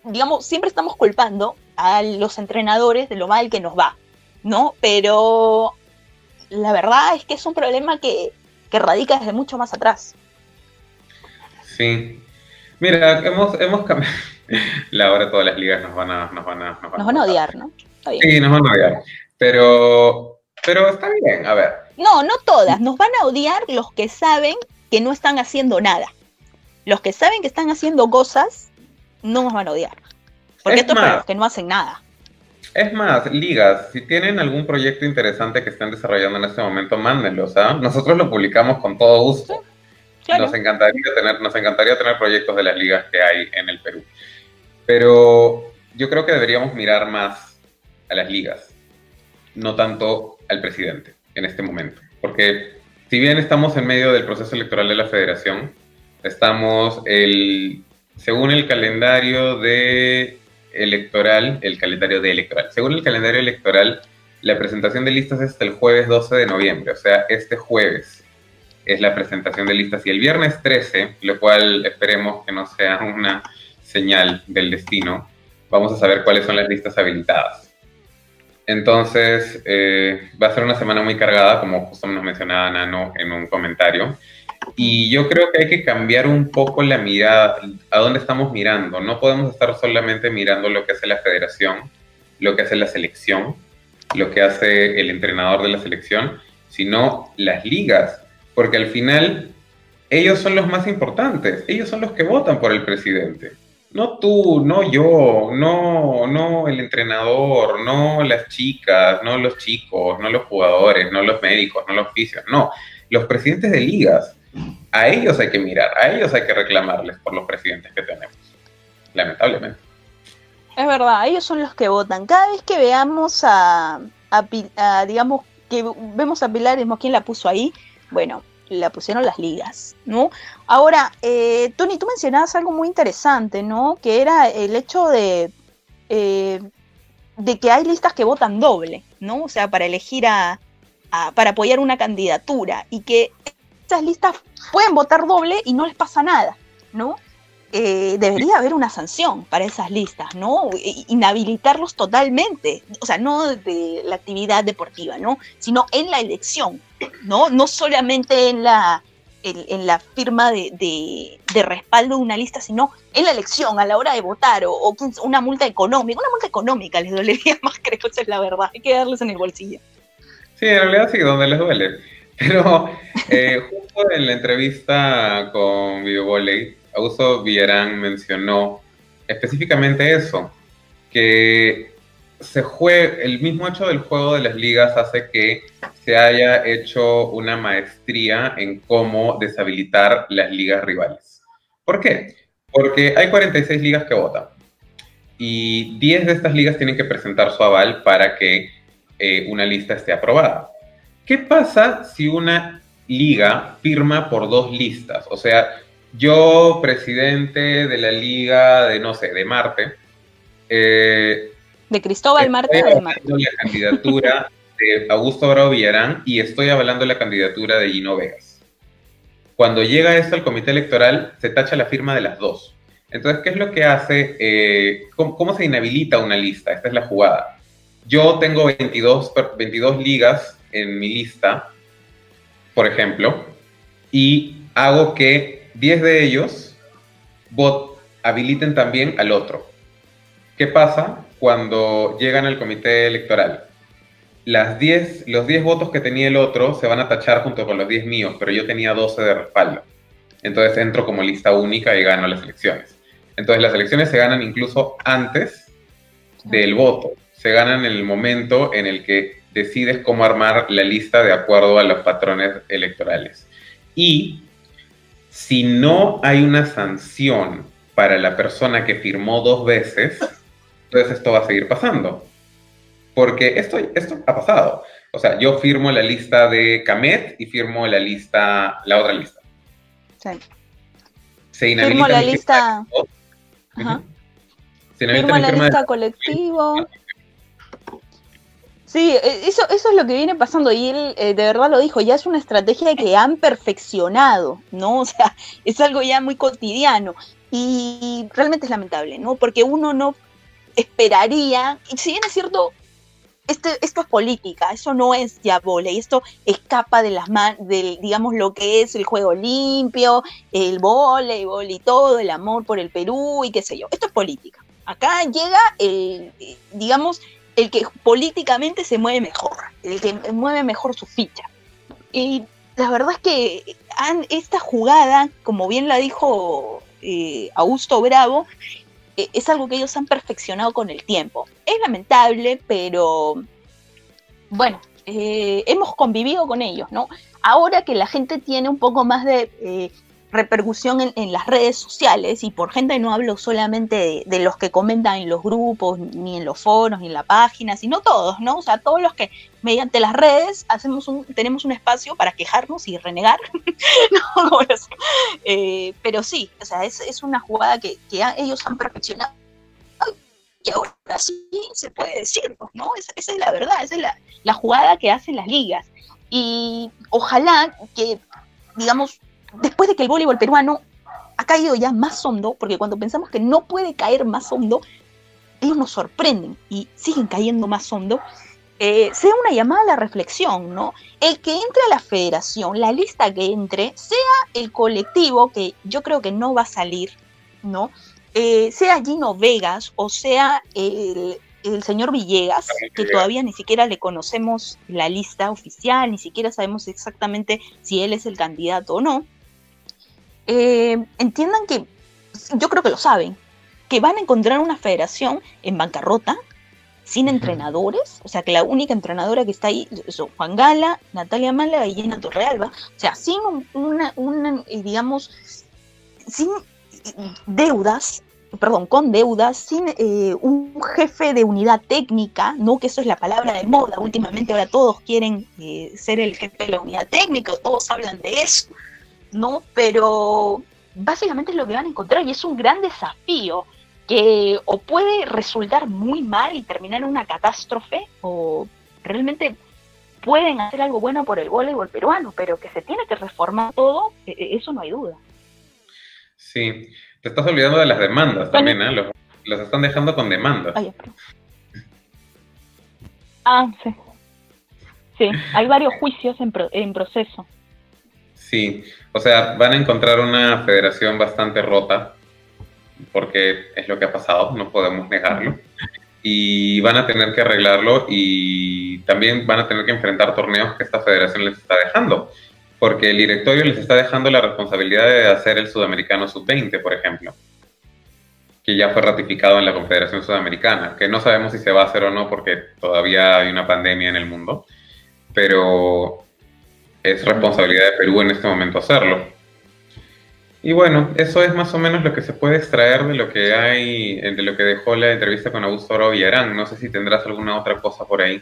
digamos, siempre estamos culpando a los entrenadores de lo mal que nos va, ¿no? Pero la verdad es que es un problema que, que radica desde mucho más atrás. Sí. Mira, hemos, hemos cambiado. La hora todas las ligas nos van a, nos van a, nos van, a odiar, ¿no? Sí, nos van a odiar. Pero, pero está bien, a ver. No, no todas. Nos van a odiar los que saben que no están haciendo nada. Los que saben que están haciendo cosas, no nos van a odiar. Porque estos son los que no hacen nada. Es más, ligas, si tienen algún proyecto interesante que estén desarrollando en este momento, mándenlos, ¿ah? Nosotros lo publicamos con todo gusto. Nos, encantaría tener, nos encantaría tener proyectos de las ligas que hay en el Perú. Pero yo creo que deberíamos mirar más a las ligas, no tanto al presidente en este momento. Porque si bien estamos en medio del proceso electoral de la federación, estamos el, según el calendario de electoral, el calendario de electoral, según el calendario electoral, la presentación de listas es hasta el jueves 12 de noviembre, o sea, este jueves es la presentación de listas y el viernes 13, lo cual esperemos que no sea una señal del destino, vamos a saber cuáles son las listas habilitadas. Entonces, eh, va a ser una semana muy cargada, como justo nos mencionaba Nano en un comentario. Y yo creo que hay que cambiar un poco la mirada, a dónde estamos mirando. No podemos estar solamente mirando lo que hace la federación, lo que hace la selección, lo que hace el entrenador de la selección, sino las ligas, porque al final ellos son los más importantes, ellos son los que votan por el presidente. No tú, no yo, no, no el entrenador, no las chicas, no los chicos, no los jugadores, no los médicos, no los oficios, no, los presidentes de ligas. A ellos hay que mirar, a ellos hay que reclamarles por los presidentes que tenemos, lamentablemente. Es verdad, ellos son los que votan. Cada vez que veamos a, a, digamos, que vemos a Pilar quién la puso ahí, bueno, la pusieron las ligas, ¿no? Ahora, eh, Tony, tú mencionabas algo muy interesante, ¿no? Que era el hecho de, eh, de que hay listas que votan doble, ¿no? O sea, para elegir a, para apoyar una candidatura y que esas listas pueden votar doble y no les pasa nada, ¿no? Eh, debería haber una sanción para esas listas, ¿no? Inhabilitarlos totalmente, o sea, no de la actividad deportiva, ¿no? Sino en la elección, ¿no? No solamente en la, en, la firma de, respaldo de una lista, sino en la elección, a la hora de votar, o, una multa económica. Una multa económica les dolería más, creo, esa es la verdad. Hay que darles en el bolsillo. Sí, en realidad sí, donde les duele. Pero eh, justo en la entrevista con Volley, Augusto Villarán mencionó específicamente eso, que se juegue, el mismo hecho del juego de las ligas hace que se haya hecho una maestría en cómo deshabilitar las ligas rivales. ¿Por qué? Porque hay 46 ligas que votan y 10 de estas ligas tienen que presentar su aval para que eh, una lista esté aprobada. ¿Qué pasa si una liga firma por dos listas? O sea, yo, presidente de la liga de, no sé, de Marte. Eh, de Cristóbal Marte o de Marte. la candidatura de Augusto Bravo Villarán y estoy avalando la candidatura de Gino Vegas. Cuando llega esto al comité electoral, se tacha la firma de las dos. Entonces, ¿qué es lo que hace? Eh, ¿cómo, se inhabilita una lista? Esta es la jugada. Yo tengo 22, 22 ligas en mi lista, por ejemplo, y hago que 10 de ellos bot, habiliten también al otro. ¿Qué pasa cuando llegan al comité electoral? Las 10, los 10 votos que tenía el otro se van a tachar junto con los 10 míos, pero yo tenía 12 de respaldo. Entonces entro como lista única y gano las elecciones. Entonces las elecciones se ganan incluso antes del voto. Se ganan en el momento en el que decides cómo armar la lista de acuerdo a los patrones electorales. Y si no hay una sanción para la persona que firmó dos veces, entonces esto va a seguir pasando. Porque esto, esto ha pasado. O sea, yo firmo la lista de Camet y firmo la lista, la otra lista. Sí. Se firmo la lista. Ajá. firmo la lista colectivo. Sí, e, eso, eso es lo que viene pasando y él eh, de verdad lo dijo, ya es una estrategia que han perfeccionado, ¿no? O sea, es algo ya muy cotidiano y realmente es lamentable, ¿no? Porque uno no esperaría, y si bien es cierto, este, esto es política, eso no es ya y esto escapa de las manos, del, digamos, lo que es el juego limpio, el voleibol y todo, el amor por el Perú y qué sé yo, esto es política. Acá llega, el, digamos, el que políticamente se mueve mejor, el que mueve mejor su ficha. Y la verdad es que esta jugada, como bien la dijo eh, Augusto Bravo, eh, es algo que ellos han perfeccionado con el tiempo. Es lamentable, pero bueno, eh, hemos convivido con ellos, ¿no? Ahora que la gente tiene un poco más de repercusión en, las redes sociales, y por gente no hablo solamente de, los que comentan en los grupos, ni en los foros, ni en la página, sino todos, ¿no? O sea, todos los que mediante las redes hacemos un, tenemos un espacio para quejarnos y renegar, eh, pero sí, o sea, es, es una jugada que, que ellos han perfeccionado y ahora sí se puede decir, ¿no? Esa, esa es la verdad, esa es la, la jugada que hacen las ligas. Y ojalá que, digamos, después de que el voleibol peruano ha caído ya más hondo, porque cuando pensamos que no puede caer más hondo, ellos nos sorprenden y siguen cayendo más hondo, eh, sea una llamada a la reflexión, ¿no? El que entre a la federación, la lista que entre, sea el colectivo, que yo creo que no va a salir, ¿no? Eh, sea Gino Vegas o sea el, el señor Villegas, que todavía ni siquiera le conocemos la lista oficial, ni siquiera sabemos exactamente si él es el candidato o no, eh, entiendan que, yo creo que lo saben, que van a encontrar una federación en bancarrota, sin entrenadores, o sea que la única entrenadora que está ahí son Juan Gala, Natalia Málaga y Gina Torrealba, o sea, sin una, una eh, digamos, sin deudas, perdón, con deudas, sin eh, un jefe de unidad técnica, no que eso es la palabra de moda, últimamente ahora todos quieren eh, ser el jefe de la unidad técnica, todos hablan de eso, ¿no? Pero básicamente es lo que van a encontrar y es un gran desafío que o puede resultar muy mal y terminar en una catástrofe, o realmente pueden hacer algo bueno por el voleibol peruano, pero que se tiene que reformar todo, e, e, eso no hay duda. Sí, te estás olvidando de las demandas también, ¿eh? Los, están dejando con demandas. ah, sí. Sí, hay varios juicios en, en proceso. Sí, o sea, van a encontrar una federación bastante rota, porque es lo que ha pasado, no podemos negarlo. Y van a tener que arreglarlo y también van a tener que enfrentar torneos que esta federación les está dejando, porque el directorio les está dejando la responsabilidad de hacer el sudamericano sub-20, por ejemplo, que ya fue ratificado en la Confederación Sudamericana, que no sabemos si se va a hacer o no porque todavía hay una pandemia en el mundo, pero es responsabilidad de Perú en este momento hacerlo. Y bueno, eso es más o menos lo que se puede extraer de lo que hay, eh, de lo que dejó la entrevista con Augusto Oro Villarán. No sé si tendrás alguna otra cosa por ahí.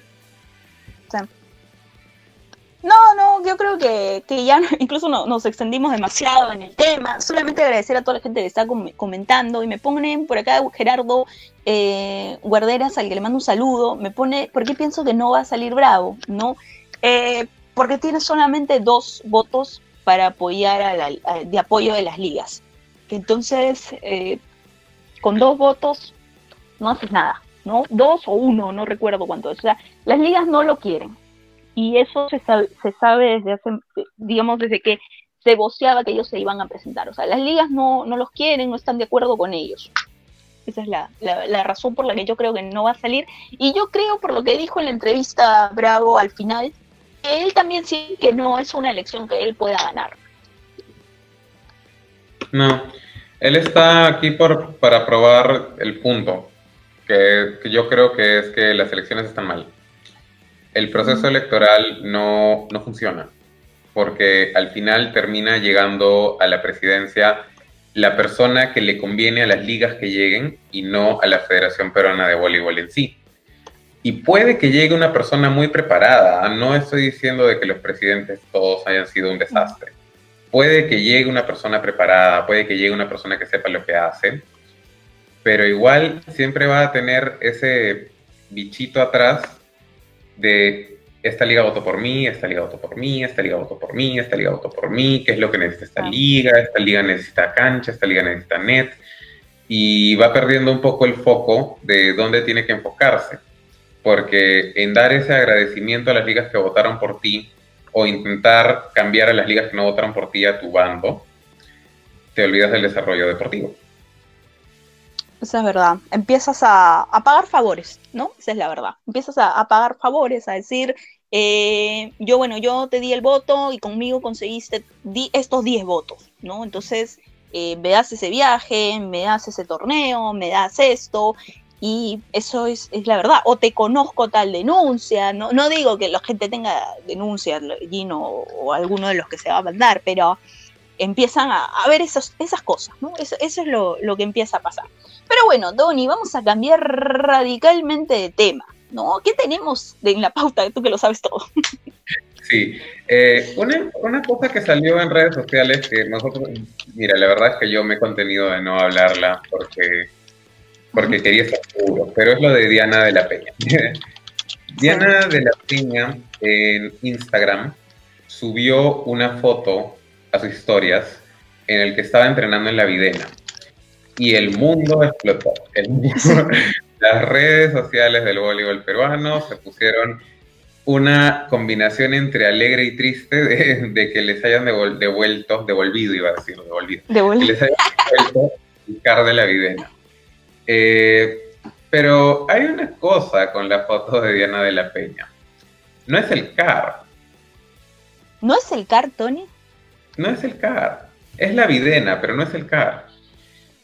No, no, yo creo que, ya incluso nos extendimos demasiado en el tema. Solamente agradecer a toda la gente que está comentando y me ponen por acá Gerardo eh, Guarderas, al que le mando un saludo, me pone, ¿por qué pienso que no va a salir bravo? ¿No? Eh, porque tiene solamente dos votos para apoyar a la, de apoyo de las ligas. Entonces, eh, con dos votos no haces nada, ¿no? Dos o uno, no recuerdo cuánto. O sea, las ligas no lo quieren. Y eso se sabe, desde hace, digamos, desde que se voceaba que ellos se iban a presentar. O sea, las ligas no, no los quieren, no están de acuerdo con ellos. Esa es la, la, razón por la que yo creo que no va a salir. Y yo creo, por lo que dijo en la entrevista Bravo al final, él también sí que no es una elección que él pueda ganar. No, él está aquí por, para probar el punto, que, yo creo que es que las elecciones están mal. El proceso electoral no, no funciona, porque al final termina llegando a la presidencia la persona que le conviene a las ligas que lleguen y no a la Federación Peruana de Voleibol en sí. Y puede que llegue una persona muy preparada. No estoy diciendo de que los presidentes todos hayan sido un desastre. Puede que llegue una persona preparada, puede que llegue una persona que sepa lo que hace, pero igual siempre va a tener ese bichito atrás de esta liga votó por mí, esta liga votó por mí, esta liga votó por mí, esta liga votó por mí, qué es lo que necesita esta liga, esta liga necesita cancha, esta liga necesita net, y va perdiendo un poco el foco de dónde tiene que enfocarse porque en dar ese agradecimiento a las ligas que votaron por ti o intentar cambiar a las ligas que no votaron por ti a tu bando, te olvidas del desarrollo deportivo. Esa es verdad. Empiezas a, pagar favores, ¿no? Esa es la verdad. Empiezas a, pagar favores, a decir, eh, yo, bueno, yo te di el voto y conmigo conseguiste estos 10 votos, ¿no? Entonces, eh, me das ese viaje, me das ese torneo, me das esto, y eso es, la verdad. O te conozco tal denuncia. No, no digo que la gente tenga denuncia, Gino o, alguno de los que se va a mandar, pero empiezan a, ver esos, esas cosas, ¿no? Eso, es lo, que empieza a pasar. Pero bueno, Donny, vamos a cambiar radicalmente de tema, ¿no? ¿Qué tenemos en la pauta? Tú que lo sabes todo. Sí, eh, una, una, cosa que salió en redes sociales que nosotros, mira, la verdad es que yo me he contenido de no hablarla porque porque quería estar seguro, pero es lo de Diana de la Peña. Diana de la Peña en Instagram subió una foto a sus historias en el que estaba entrenando en la videna y el mundo explotó. las redes sociales del voleibol peruano se pusieron una combinación entre alegre y triste de, que les hayan devuelto, devolvido, iba a decir, devolvido, que les hayan devuelto de la videna. Eh, Pero hay una cosa con la foto de Diana de la Peña. No es el CAR. ¿No es el CAR, Tony? No es el CAR. Es la videna, pero no es el CAR.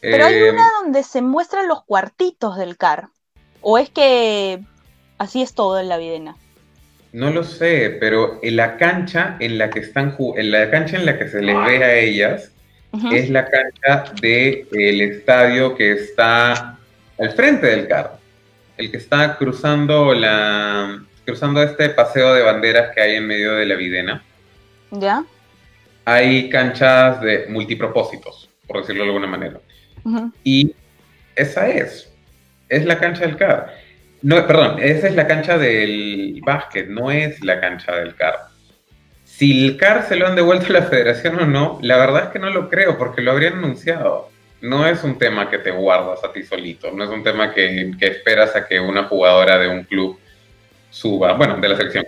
Pero hay eh, una donde se muestran los cuartitos del CAR. ¿O es que así es todo en la videna? No lo sé, pero en la cancha en la que están en la cancha en la que se les ve a ellas es la cancha del el estadio que está al frente del CAR, el que está cruzando la cruzando este paseo de banderas que hay en medio de la Videna. ¿Ya? Hay canchas de multipropósitos, por decirlo de alguna manera. Y esa es, es la cancha del CAR. No, perdón, esa es la cancha del básquet, no es la cancha del CAR. Si el CAR se lo han devuelto a la federación o no, la verdad es que no lo creo, porque lo habrían anunciado. No es un tema que te guardas a ti solito, no es un tema que, esperas a que una jugadora de un club suba, bueno, de la sección,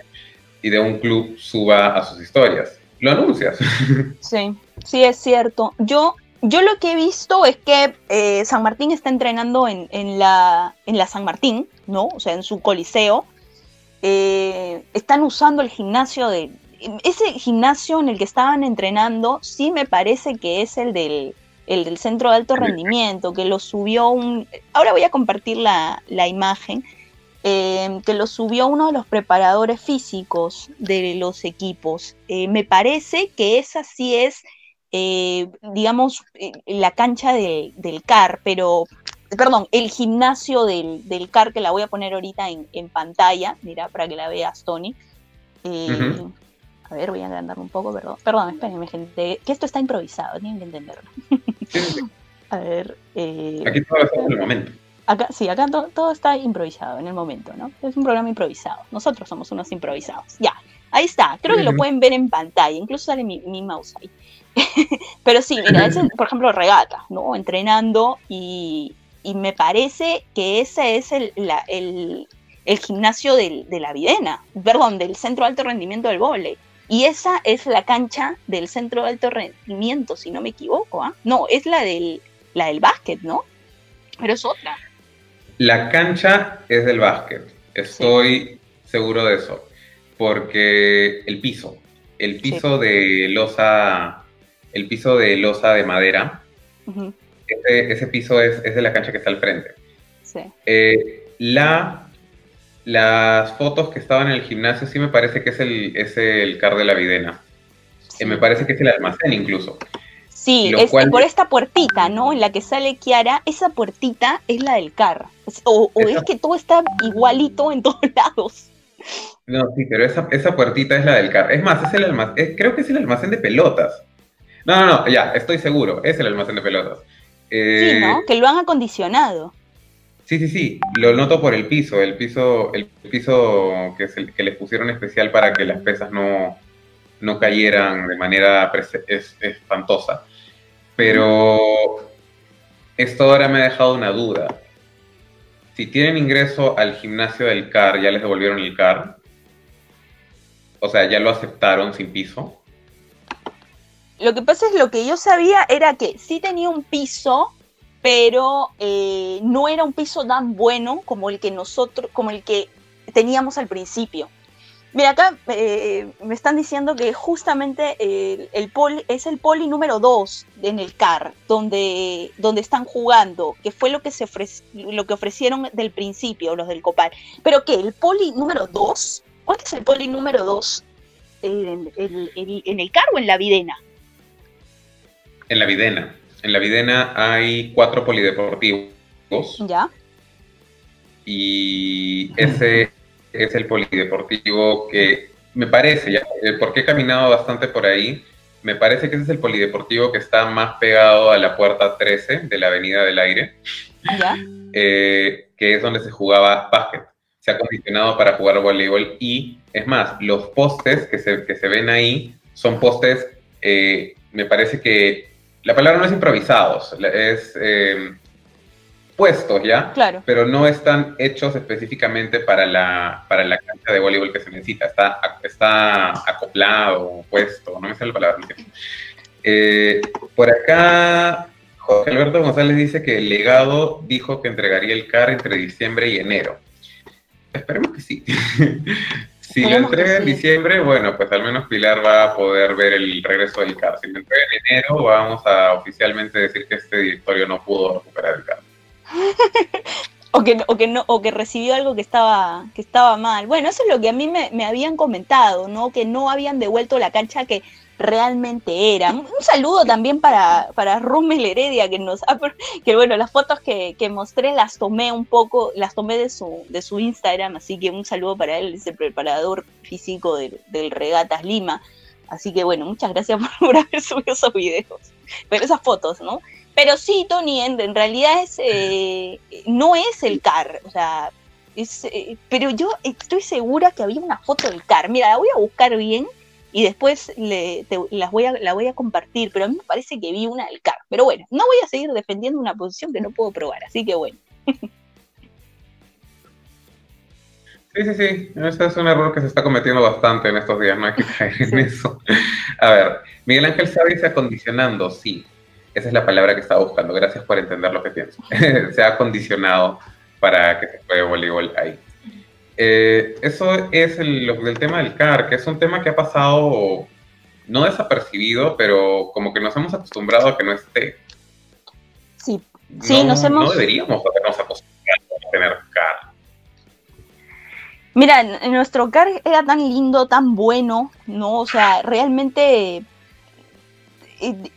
y de un club suba a sus historias. Lo anuncias. Sí, sí es cierto. Yo, yo lo que he visto es que eh, San Martín está entrenando en, la, en la San Martín, ¿no? O sea, en su coliseo. Eh, están usando el gimnasio de, ese gimnasio en el que estaban entrenando, sí me parece que es el del, del centro de alto rendimiento, que lo subió un... Ahora voy a compartir la, imagen, eh, que lo subió uno de los preparadores físicos de los equipos. Eh, me parece que esa sí es, eh, digamos, la cancha del CAR, pero, perdón, el gimnasio del, CAR, que la voy a poner ahorita en, pantalla, mira, para que la veas, Tony. A ver, voy a agrandar un poco, perdón. Perdón, espérenme, gente. Que esto está improvisado, tienen que entenderlo. a ver. Eh, Aquí todo está en el momento. Acá, sí, acá todo está improvisado en el momento, ¿no? Es un programa improvisado. Nosotros somos unos improvisados. Ya, ahí está. Creo que lo pueden ver en pantalla. Incluso sale mi, mouse ahí. Pero sí, mira, es, por ejemplo, regata, ¿no? Entrenando y, me parece que ese es el, el, gimnasio de la Videna, perdón, del Centro de Alto Rendimiento del Vóley. Y esa es la cancha del centro de alto rendimiento, si no me equivoco. ¿ah? No, es la del, la del básquet, ¿no? Pero es otra. La cancha es del básquet, estoy seguro de eso. Porque el piso, el piso de losa, el piso de losa de madera, ese, piso es, de la cancha que está al frente. Sí. Eh, la las fotos que estaban en el gimnasio sí me parece que es el, es el CAR de la Videna. Eh, me parece que es el almacén incluso. Sí, es por esta puertita, ¿no? En la que sale Kiara, esa puertita es la del CAR. O, es que todo está igualito en todos lados. No, sí, pero esa, esa puertita es la del CAR. Es más, es el almacén, creo que es el almacén de pelotas. No, no, no, ya, estoy seguro, es el almacén de pelotas. sí, ¿no? Eh, que lo han acondicionado. Sí, sí, sí, lo noto por el piso, el piso, el piso que, les pusieron especial para que las pesas no, no cayeran de manera es, espantosa. Pero esto ahora me ha dejado una duda. Si tienen ingreso al gimnasio del CAR, ¿ya les devolvieron el CAR? O sea, ¿ya lo aceptaron sin piso? Lo que pasa es lo que yo sabía era que sí tenía un piso, pero eh, no era un piso tan bueno como el que nosotros, como el que teníamos al principio. Mira, acá eh, me están diciendo que justamente el, poli, es el poli número 2 en el CAR, donde, donde están jugando, que fue lo que, se lo que ofrecieron del principio los del Copal. Pero que el poli número 2, ¿cuál es el poli número 2? ¿En, en el CAR o en la Videna? En la Videna. En la Videna hay cuatro polideportivos. Ya. Y ese es el polideportivo que me parece, ya, eh, porque he caminado bastante por ahí, me parece que ese es el polideportivo que está más pegado a la puerta 13 de la Avenida del Aire, ¿Ya? Eh, que es donde se jugaba básquet. Se ha condicionado para jugar voleibol y, es más, los postes que se, que se ven ahí son postes, eh, me parece que la palabra no es improvisados, es eh, puestos, ¿ya? Claro. Pero no están hechos específicamente para la, para la cancha de voleibol que se necesita. Está, está acoplado, puesto, no me sale la palabra. Eh, por acá, Jorge Alberto González dice que el legado dijo que entregaría el CAR entre diciembre y enero. Esperemos que sí. si lo entrega en diciembre, bueno, pues al menos Pilar va a poder ver el regreso del CAR. Si lo entrega en enero, vamos a oficialmente decir que este directorio no pudo recuperar el CAR. o que, o que no, o que recibió algo que estaba, que estaba mal. Bueno, eso es lo que a mí me, me habían comentado, ¿no? Que no habían devuelto la cancha que realmente era. Un saludo también para, para Rumel Heredia, que nos que bueno, las fotos que, mostré las tomé un poco, las tomé de su, de su Instagram, así que un saludo para él, es el preparador físico del, Regatas Lima. Así que bueno, muchas gracias por, haber subido esos videos, pero esas fotos, ¿no? Pero sí, Tony, en, realidad es, eh, no es el CAR, o sea, es, eh, pero yo estoy segura que había una foto del CAR. Mira, la voy a buscar bien y después le, las voy a, la voy a compartir, pero a mí me parece que vi una del CAR. Pero bueno, no voy a seguir defendiendo una posición que no puedo probar, así que bueno. Sí, sí, sí, ese es un error que se está cometiendo bastante en estos días, no hay que caer en eso. A ver, Miguel Ángel Sabri dice acondicionando, sí, esa es la palabra que estaba buscando, gracias por entender lo que pienso. se ha acondicionado para que se juegue voleibol ahí. Eh, eso es el, del tema del CAR, que es un tema que ha pasado no desapercibido, pero como que nos hemos acostumbrado a que no esté. Sí, sí, nos hemos... No deberíamos habernos acostumbrado a tener CAR. Mira, nuestro CAR era tan lindo, tan bueno, ¿no? O sea, realmente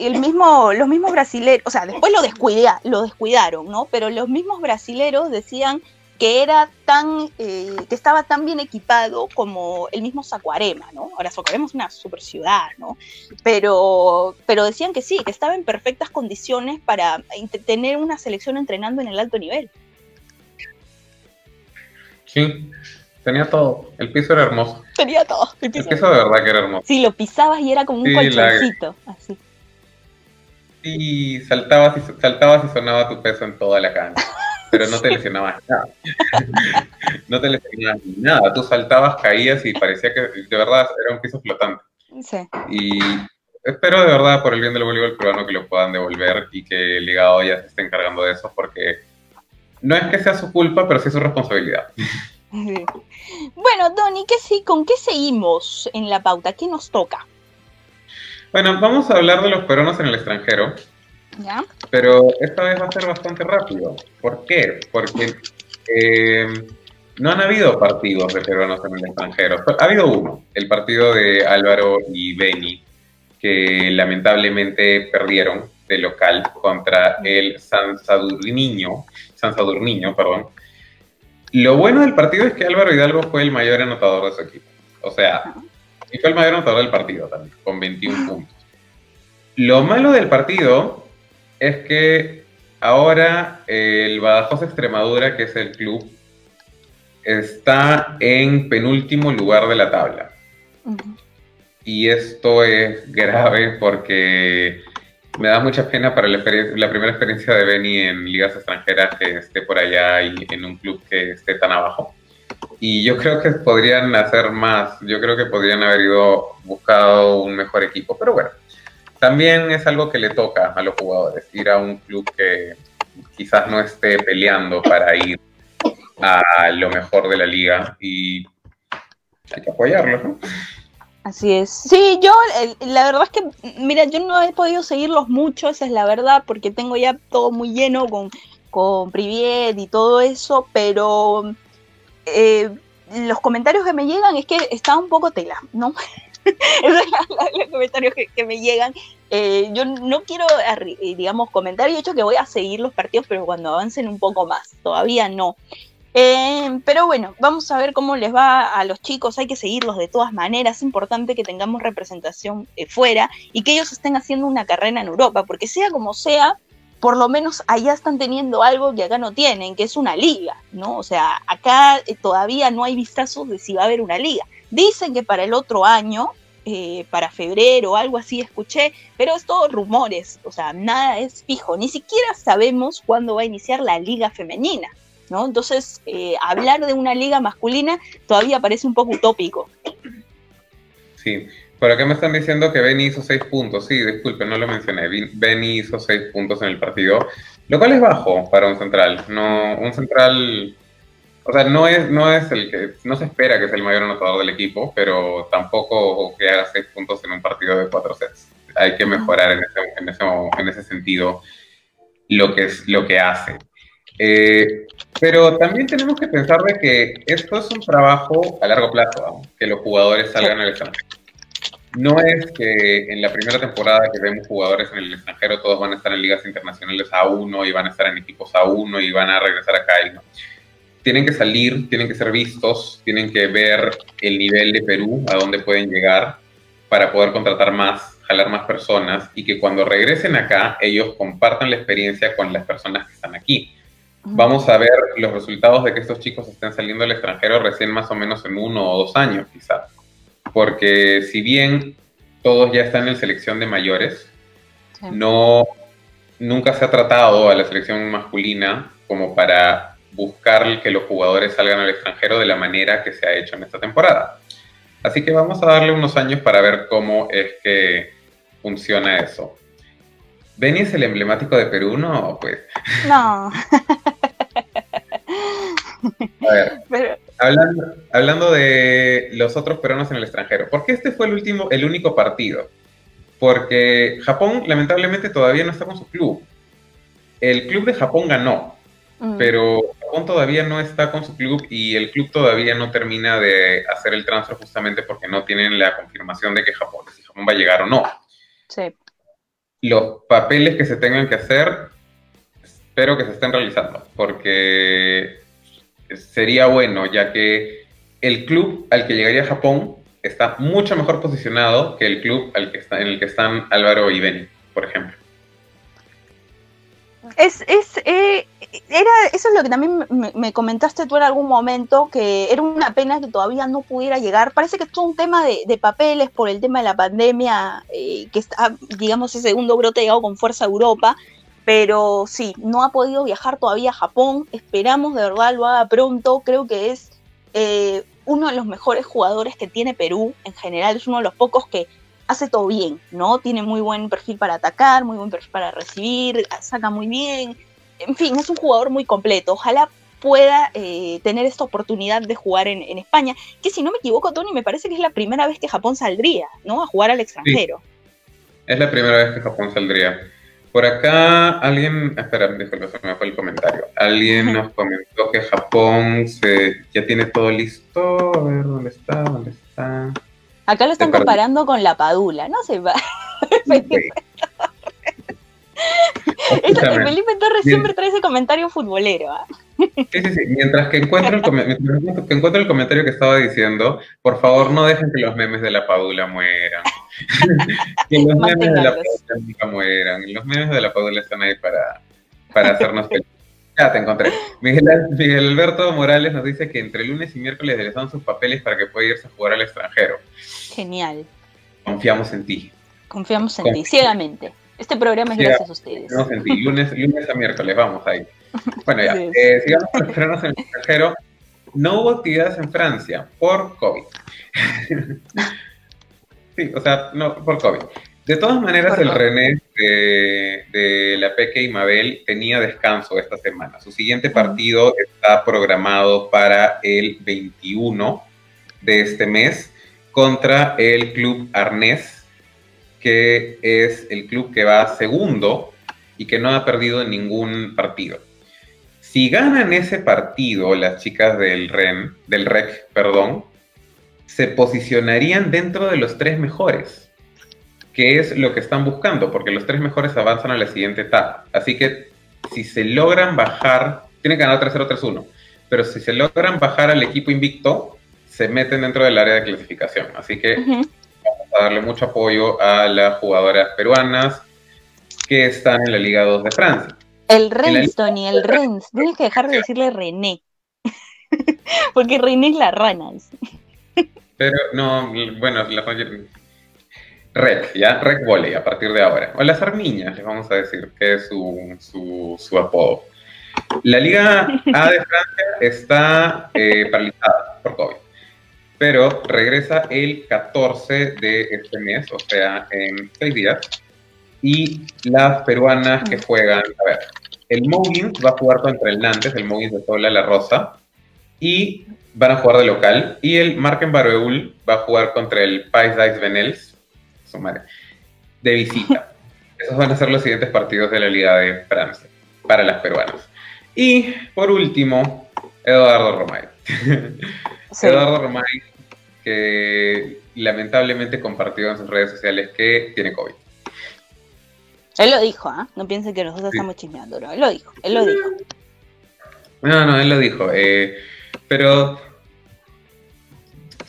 el mismo, los mismos brasileros, o sea, después lo, descuida, lo descuidaron, ¿no? Pero los mismos brasileros decían que era tan, eh, que estaba tan bien equipado como el mismo Sacuarema, ¿no? Ahora Sacuarema es una super ciudad, ¿no? Pero, pero decían que sí, que estaba en perfectas condiciones para tener una selección entrenando en el alto nivel. Sí, tenía todo. El piso era hermoso. Tenía todo. El piso, de verdad que era hermoso. Sí, lo pisabas y era como un colchoncito, así. Y saltabas y saltabas y sonaba tu peso en toda la cancha pero no te lesionabas nada. no te lesionabas nada. Tú saltabas, caías y parecía que de verdad era un piso flotante. Sí. Y espero de verdad, por el bien del voleibol peruano, que lo puedan devolver y que el ligado ya se esté encargando de eso, porque no es que sea su culpa, pero sí es su responsabilidad. Bueno, Donny, ¿qué sí, ¿con qué seguimos en la pauta? ¿Qué nos toca? Bueno, vamos a hablar de los peruanos en el extranjero. Pero esta vez va a ser bastante rápido. ¿Por qué? Porque eh, no han habido partidos de peruanos en el extranjero. Ha habido uno, el partido de Álvaro y Beni, que lamentablemente perdieron de local contra el San Sadurniño, San Sadurniño, perdón. Lo bueno del partido es que Álvaro Hidalgo fue el mayor anotador de su equipo. O sea, y fue el mayor anotador del partido también, con 21 puntos. Lo malo del partido es que ahora el Badajoz Extremadura, que es el club, está en penúltimo lugar de la tabla. Y esto es grave porque me da mucha pena para la, primera experiencia de Benny en ligas extranjeras que esté por allá y en un club que esté tan abajo. Y yo creo que podrían hacer más, yo creo que podrían haber ido buscado un mejor equipo, pero bueno, también es algo que le toca a los jugadores, ir a un club que quizás no esté peleando para ir a lo mejor de la liga y hay que apoyarlo, ¿no? Así es. Sí, yo, la verdad es que, mira, yo no he podido seguirlos mucho, esa es la verdad, porque tengo ya todo muy lleno con, con y todo eso, pero eh, los comentarios que me llegan es que está un poco tela, ¿no? Esos son los comentarios que, me llegan. Eh, yo no quiero, eh, digamos, comentar y hecho que voy a seguir los partidos, pero cuando avancen un poco más, todavía no. Eh, pero bueno, vamos a ver cómo les va a los chicos, hay que seguirlos de todas maneras, es importante que tengamos representación fuera y que ellos estén haciendo una carrera en Europa, porque sea como sea, por lo menos allá están teniendo algo que acá no tienen, que es una liga, ¿no? O sea, acá todavía no hay vistazos de si va a haber una liga. Dicen que para el otro año, eh, para febrero algo así escuché, pero es todo rumores, o sea, nada es fijo, ni siquiera sabemos cuándo va a iniciar la liga femenina, ¿no? Entonces, eh, hablar de una liga masculina todavía parece un poco utópico. Sí, Por acá me están diciendo que Benny hizo seis puntos. Sí, disculpe, no lo mencioné. Benny hizo seis puntos en el partido, lo cual es bajo para un central. No, un central, o sea, no es, no es el que, no se espera que sea el mayor anotador del equipo, pero tampoco que haga seis puntos en un partido de cuatro sets. Hay que mejorar en ese, en ese, en ese sentido lo que, es, lo que hace. Eh, pero también tenemos que pensar de que esto es un trabajo a largo plazo, que los jugadores salgan al extranjero. No es que en la primera temporada que vemos jugadores en el extranjero todos van a estar en ligas internacionales A1 y van a estar en equipos A1 y van a regresar acá y no. Tienen que salir, tienen que ser vistos, tienen que ver el nivel de Perú, a dónde pueden llegar para poder contratar más, jalar más personas y que cuando regresen acá ellos compartan la experiencia con las personas que están aquí. Vamos a ver los resultados de que estos chicos estén saliendo al extranjero recién más o menos en uno o dos años, quizás porque si bien todos ya están en selección de mayores, no nunca se ha tratado a la selección masculina como para buscar que los jugadores salgan al extranjero de la manera que se ha hecho en esta temporada. Así que vamos a darle unos años para ver cómo es que funciona eso. ¿Beni es el emblemático de Perú? No, pues. No. a ver. Hablando, de los otros peruanos en el extranjero, ¿por qué este fue el último, el único partido? Porque Japón lamentablemente todavía no está con su club. El club de Japón ganó, mm. pero Japón todavía no está con su club y el club todavía no termina de hacer el transfer justamente porque no tienen la confirmación de que Japón, si Japón va a llegar o no. Sí. Los papeles que se tengan que hacer, espero que se estén realizando, porque sería bueno, ya que el club al que llegaría Japón está mucho mejor posicionado que el club al que está, en el que están Álvaro y Beni, por ejemplo. Es, es, eh, era, eso es lo que también me, comentaste tú en algún momento, que era una pena que todavía no pudiera llegar. Parece que es todo un tema de, papeles por el tema de la pandemia, eh, que está, digamos, ese segundo brote llegado con fuerza a Europa. Pero sí, no ha podido viajar todavía a Japón. Esperamos de verdad lo haga pronto. Creo que es eh, uno de los mejores jugadores que tiene Perú. En general, es uno de los pocos que hace todo bien, ¿no? Tiene muy buen perfil para atacar, muy buen perfil para recibir, saca muy bien. En fin, es un jugador muy completo. Ojalá pueda eh, tener esta oportunidad de jugar en, España, que si no me equivoco, Tony, me parece que es la primera vez que Japón saldría, ¿no? A jugar al extranjero. Es la primera vez que Japón saldría. Por acá alguien, espera, disculpe, se me fue el comentario. Alguien nos comentó que Japón se, ya tiene todo listo. A ver, ¿dónde está? ¿Dónde está? Acá lo están comparando con la Padula, no se va. Felipe Torres siempre trae ese comentario futbolero. ¿ah? Sí, sí, sí. Mientras que, encuentro el que encuentro el comentario que estaba diciendo, por favor no dejen que los memes de la Padula mueran. que los memes de la Padula nunca mueran. Los memes de la Padula están ahí para, para hacernos felices. Ya te encontré. Miguel, Miguel, Alberto Morales nos dice que entre lunes y miércoles le dan sus papeles para que pueda irse a jugar al extranjero. Genial. Confiamos en ti. Confiamos en ti, ciegamente. Este programa es gracias a ustedes. Lunes, lunes a miércoles, vamos ahí. Bueno, ya. Eh, sigamos con los estrenos en el extranjero. No hubo actividades en Francia por COVID. sí, o sea, no, por COVID. De todas maneras, el René de, la Peque y Mabel tenía descanso esta semana. Su siguiente partido está programado para el 21 de este mes contra el Club Arnés que es el club que va segundo y que no ha perdido ningún partido. Si ganan ese partido las chicas del REN, del REC, perdón, se posicionarían dentro de los tres mejores, que es lo que están buscando, porque los tres mejores avanzan a la siguiente etapa. Así que si se logran bajar, tienen que ganar 3-0, 3-1, pero si se logran bajar al equipo invicto, se meten dentro del área de clasificación. Así que a darle mucho apoyo a las jugadoras peruanas que están en la Liga 2 de Francia. El Rennes, Tony, el Rennes. Tienes que dejar de decirle René. Porque René es la ranas. Pero no, bueno, la Rec, ¿ya? Rec Volley a partir de ahora. O las Armiñas, les vamos a decir, que es su, su, apodo. La Liga A de Francia está eh, paralizada por COVID pero regresa el 14 de este mes, o sea, en seis días. Y las peruanas que juegan, a ver, el Moguins va a jugar contra el Nantes, el Moguins de Sola La Rosa, y van a jugar de local. Y el Marken Barueul va a jugar contra el Pais Dice Venels, su madre, de visita. Esos van a ser los siguientes partidos de la Liga de Francia para las peruanas. Y por último, Eduardo Romay. Eduardo Romay, que lamentablemente compartió en sus redes sociales que tiene COVID. Él lo dijo, ¿ah? No piensen que nosotros estamos chismeando, ¿no? Él lo dijo, él lo dijo. No, no, él lo dijo. Eh, pero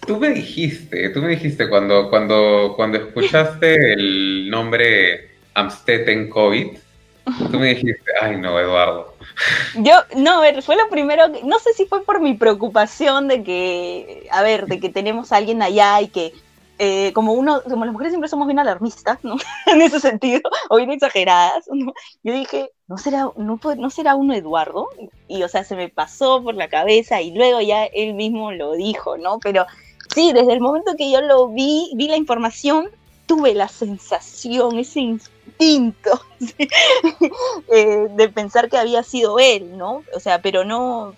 tú me dijiste, tú me dijiste cuando, cuando, cuando escuchaste el nombre Amstetten COVID, tú me dijiste, ay no, Eduardo. Yo, no, a ver, fue lo primero, no sé si fue por mi preocupación de que, a ver, de que tenemos a alguien allá y que eh, como uno, como las mujeres siempre somos bien alarmistas, ¿no? en ese sentido, o bien exageradas, yo dije, ¿no será, no, no será uno Eduardo? Y, o sea, se me pasó por la cabeza y luego ya él mismo lo dijo, ¿no? Pero sí, desde el momento que yo lo vi, vi la información, tuve la sensación, ese instinto eh, de pensar que había sido él, ¿no? O sea, pero no,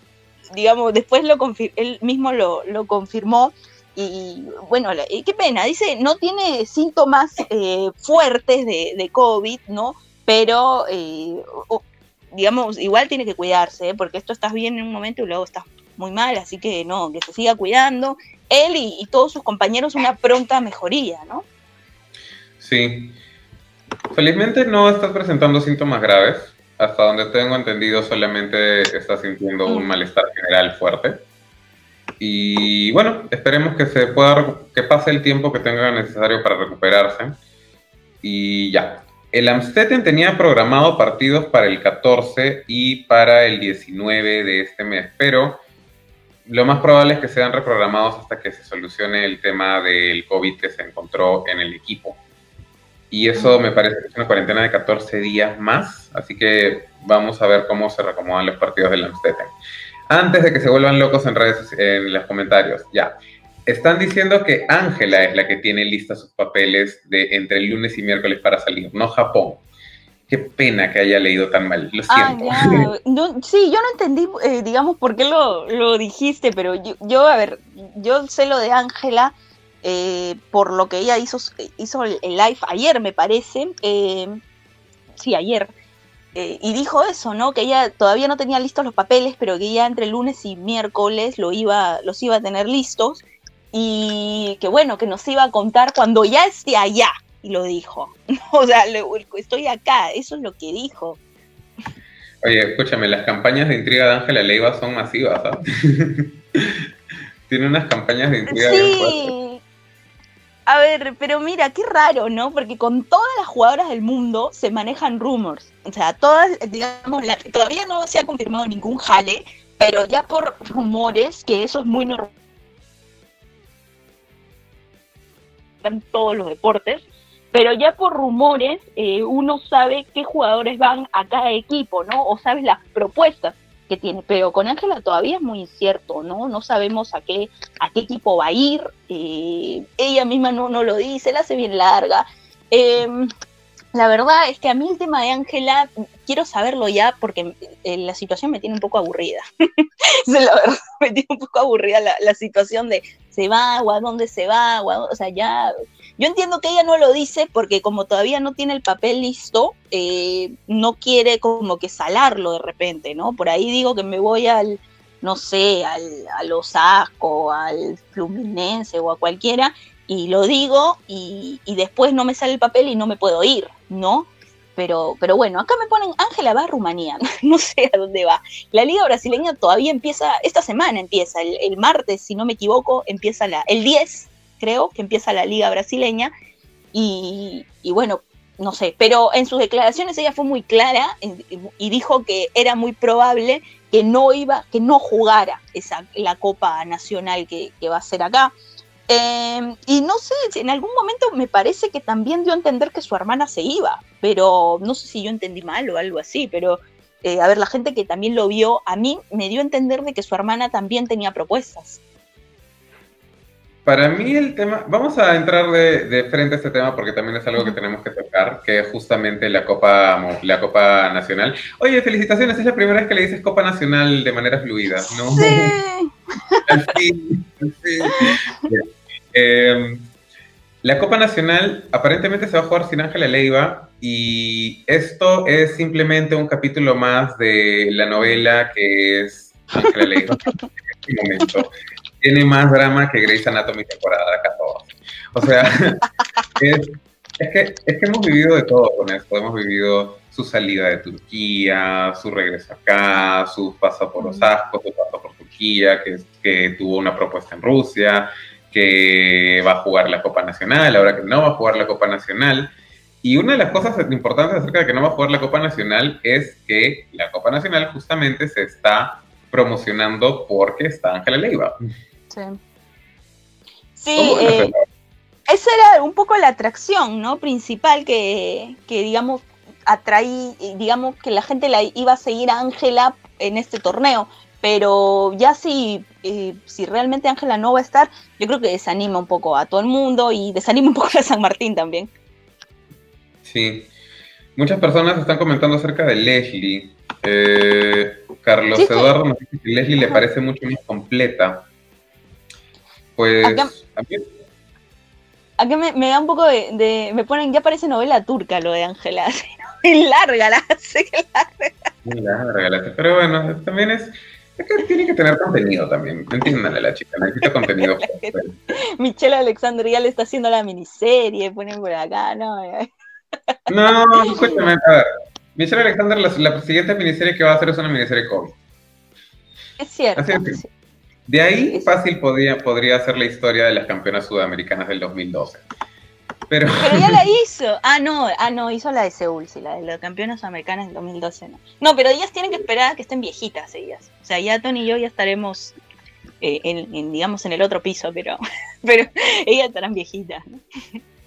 digamos, después lo él mismo lo, lo confirmó y bueno, qué pena, dice, no tiene síntomas eh, fuertes de, COVID, ¿no? Pero, eh, digamos, igual tiene que cuidarse, porque esto estás bien en un momento y luego estás muy mal, así que no, que se siga cuidando. Él y, todos sus compañeros una pronta mejoría, ¿no? Sí. Felizmente no estás presentando síntomas graves. Hasta donde tengo entendido, solamente está sintiendo un mm. malestar general fuerte. Y bueno, esperemos que se pueda que pase el tiempo que tenga necesario para recuperarse. Y ya. El Amstetten tenía programado partidos para el 14 y para el 19 de este mes, pero lo más probable es que sean reprogramados hasta que se solucione el tema del COVID que se encontró en el equipo. Y eso me parece que es una cuarentena de 14 días más, así que vamos a ver cómo se reacomodan los partidos del Amstetten antes de que se vuelvan locos en redes en los comentarios, ya. Están diciendo que Ángela es la que tiene listas sus papeles de entre el lunes y miércoles para salir, no Japón. Qué pena que haya leído tan mal, lo ah, siento. sí, yo no entendí, eh, digamos, por qué lo, dijiste, pero yo, a ver, yo sé lo de Ángela eh, por lo que ella hizo, hizo el live ayer, me parece. Eh, sí, ayer. Eh, y dijo eso, ¿no? Que ella todavía no tenía listos los papeles, pero que ya entre lunes y miércoles lo iba, los iba a tener listos y que bueno, que nos iba a contar cuando ya esté allá, y lo dijo. o sea, estoy acá, eso es lo que dijo. Oye, escúchame, las campañas de intriga de Ángela Leiva son masivas, ¿ah? Tiene unas campañas de intriga sí. A ver, pero mira, qué raro, ¿no? Porque con todas las jugadoras del mundo se manejan rumors. O sea, todas, digamos, todavía no se ha confirmado ningún jale, pero ya por rumores, que eso es muy normal en todos los deportes, pero ya por rumores eh, uno sabe qué jugadores van a cada equipo, ¿no? O sabes las propuestas que tiene, pero con Ángela todavía es muy incierto, ¿no? No sabemos a qué, a qué equipo va a ir, eh, ella misma no, no lo dice, la hace bien larga. Em, la verdad es que a mí el tema de Ángela, quiero saberlo ya porque eh, la situación me tiene un poco aburrida. me tiene un poco aburrida la, situación de se va o a dónde se va, o, o sea, ya yo entiendo que ella no lo dice porque como todavía no tiene el papel listo, eh, no quiere como que salarlo de repente, ¿no? Por ahí digo que me voy al, no sé, al, al Osasco, al Fluminense o a cualquiera, y lo digo y, después no me sale el papel y no me puedo ir, ¿no? Pero, pero bueno, acá me ponen Ángela va a Rumanía, no sé a dónde va. La liga brasileña todavía empieza, esta semana empieza, el, el martes, si no me equivoco, empieza la, el 10 creo, que empieza la liga brasileña. Y, bueno, no sé, pero en sus declaraciones ella fue muy clara y dijo que era muy probable que no iba, que no jugara esa, la Copa Nacional que, va a ser acá. Em, y no sé, en algún momento me parece que también dio a entender que su hermana se iba, pero no sé si yo entendí mal o algo así, pero eh, a ver, la gente que también lo vio, a mí me dio a entender de que su hermana también tenía propuestas. Para mí el tema, vamos a entrar de, frente a este tema porque también es algo que tenemos que tocar, que es justamente la Copa, la Copa Nacional. Oye, felicitaciones, es la primera vez que le dices Copa Nacional de manera fluida, ¿no? Sí. al fin, em, la Copa Nacional aparentemente se va a jugar sin Ángela Leiva y esto es simplemente un capítulo más de la novela que es Ángela Leiva en este momento tiene más drama que Grey's Anatomy temporada 14. O sea, es, que, es que hemos vivido de todo con esto. Hemos vivido su salida de Turquía, su regreso acá, su paso por los ascos, su paso por Turquía, que, que tuvo una propuesta en Rusia, que va a jugar la Copa Nacional, ahora que no va a jugar la Copa Nacional. Y una de las cosas importantes acerca de que no va a jugar la Copa Nacional es que la Copa Nacional justamente se está promocionando porque está Ángela Leiva. Sí. Eh, esa era un poco la atracción, ¿no? Principal que, digamos, atraí, digamos, que la gente la iba a seguir a Ángela en este torneo. Pero ya si, eh, si realmente Ángela no va a estar, yo creo que desanima un poco a todo el mundo y desanima un poco a San Martín también. Sí. Muchas personas están comentando acerca de Leslie. Eh, Carlos Eduardo nos dice que Leslie le parece mucho más completa. Pues. a mí me, da un poco de, Me ponen, ya parece novela turca lo de Ángela. Muy larga la hace, larga. Muy larga la Pero bueno, también es. Es que tiene que tener contenido también. Entiéndanle la chica, necesita contenido. Michelle Alexander ya le está haciendo la miniserie, ponen por acá, ¿no? no, escúchame, a ver. Michelle Alexander, la, siguiente miniserie que va a hacer es una miniserie COVID. Es cierto. Así es. De ahí fácil podría, podría ser la historia de las campeonas sudamericanas del 2012. Pero... Pero ya la hizo. Ah, no, ah, no, hizo la de Seúl, sí, la de las campeonas sudamericanas del 2012, no. No, pero ellas tienen que esperar a que estén viejitas ellas. O sea, ya Tony y yo ya estaremos, eh, en, digamos, en el otro piso, pero, pero ellas estarán viejitas.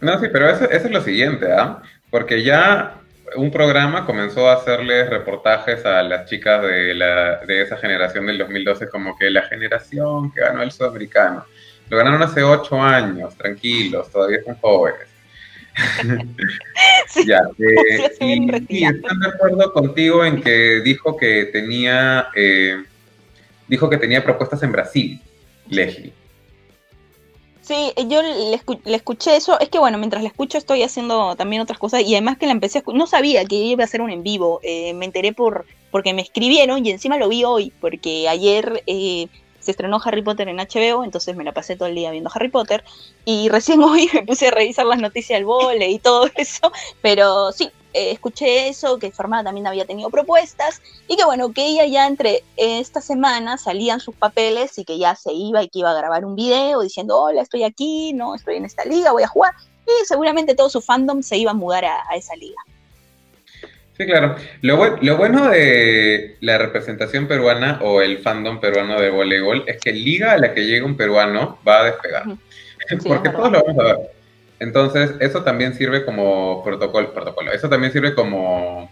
No, sí, pero eso, eso es lo siguiente, ¿ah? Porque ya un programa comenzó a hacerles reportajes a las chicas de, la, de esa generación del 2012 como que la generación que ganó el sudamericano. Lo ganaron hace ocho años, tranquilos, todavía son jóvenes. ya, eh, y, están de acuerdo contigo en que dijo que tenía eh, dijo que tenía propuestas en Brasil, Leslie. Sí, yo le, escuché eso. Es que bueno, mientras le escucho estoy haciendo también otras cosas y además que la empecé a No sabía que iba a hacer un en vivo. Eh, me enteré por porque me escribieron y encima lo vi hoy porque ayer eh, se estrenó Harry Potter en HBO, entonces me la pasé todo el día viendo Harry Potter y recién hoy me puse a revisar las noticias del vole y todo eso. Pero sí, eh, escuché eso, que Fermada también había tenido propuestas y que bueno, que ella ya entre esta semana salían sus papeles y que ya se iba y que iba a grabar un video diciendo, hola, estoy aquí, no, estoy en esta liga, voy a jugar y seguramente todo su fandom se iba a mudar a, esa liga. Sí, claro. Lo, lo, bueno de la representación peruana o el fandom peruano de voleibol es que liga a la que llega un peruano va a despegar. Porque todos lo vamos a ver. Entonces, eso también sirve como protocolo, protocolo. Eso también sirve como,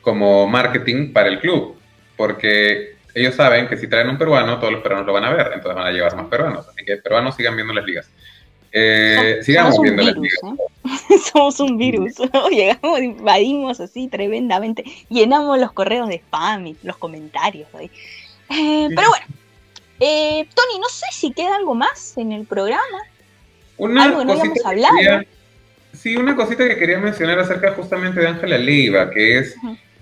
como marketing para el club, porque ellos saben que si traen un peruano, todos los peruanos lo van a ver, entonces van a llevar más peruanos. Así que peruanos sigan viendo las ligas. Eh, sigamos viendo las ligas. ¿eh? Somos un virus. Llegamos, invadimos así tremendamente. Llenamos los correos de spam y los comentarios. Eh, pero bueno, Tony, no sé si queda algo más en el programa. Una Algo no habíamos hablado. sí, una cosita que quería mencionar acerca justamente de Ángela Leiva, que es,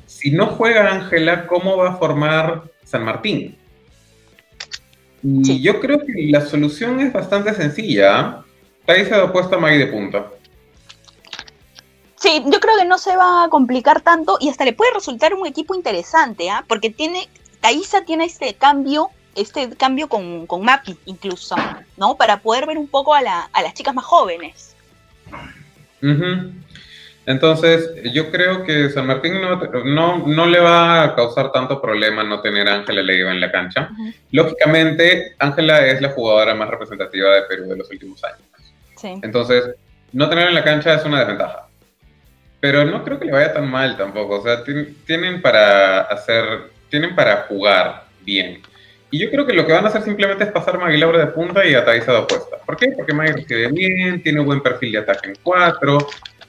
si no juega Ángela, ¿cómo va a formar San Martín? Y yo creo que la solución es bastante sencilla. Ahí se ha opuesto a Maggie de punta. Sí, yo creo que no se va a complicar tanto y hasta le puede resultar un equipo interesante, ¿ah? Porque tiene, Taisa tiene este cambio este cambio con, con Maki incluso, ¿no? Para poder ver un poco a, la, a las chicas más jóvenes. Entonces, yo creo que San Martín no, no, le va a causar tanto problema no tener a Ángela Leiva en la cancha. Lógicamente, Ángela es la jugadora más representativa de Perú de los últimos años. Entonces, no tenerla en la cancha es una desventaja. Pero no creo que le vaya tan mal tampoco. O sea, tienen para hacer, tienen para jugar bien. Y yo creo que lo que van a hacer simplemente es pasar Magui Laura de punta y a Thais de opuesta. ¿Por qué? Porque Magui recibe bien, tiene un buen perfil de ataque en cuatro,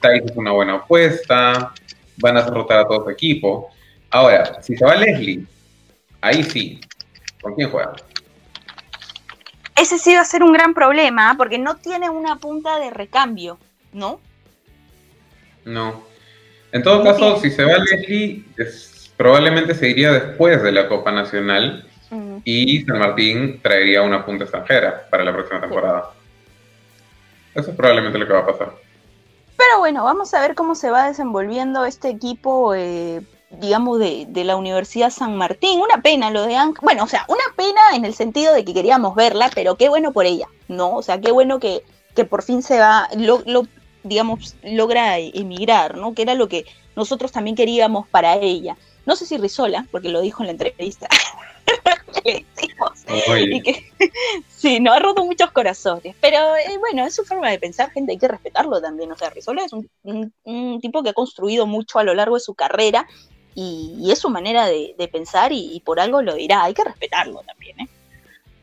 Thais es una buena apuesta, van a derrotar a todo su equipo. Ahora, si se va Leslie, ahí sí, ¿con quién juega? Ese sí va a ser un gran problema, porque no tiene una punta de recambio, ¿no? No. En todo caso, si se va Leslie, probablemente se iría después de la Copa Nacional y San Martín traería una punta extranjera para la próxima temporada. Eso es probablemente lo que va a pasar. Pero bueno, vamos a ver cómo se va desenvolviendo este equipo, eh, digamos, de, la Universidad San Martín. Una pena lo de Anca. Bueno, o sea, una pena en el sentido de que queríamos verla, pero qué bueno por ella, ¿no? O sea, qué bueno que, que por fin se va, lo, digamos, logra emigrar, ¿no? Que era lo que nosotros también queríamos para ella. No sé si Rizola, porque lo dijo en la entrevista. y que, sí, no ha roto muchos corazones, pero eh, bueno, es su forma de pensar, gente, hay que respetarlo también. O sea, Rizola es un, tipo que ha construido mucho a lo largo de su carrera y, es su manera de, pensar y, por algo lo dirá, hay que respetarlo también, ¿eh?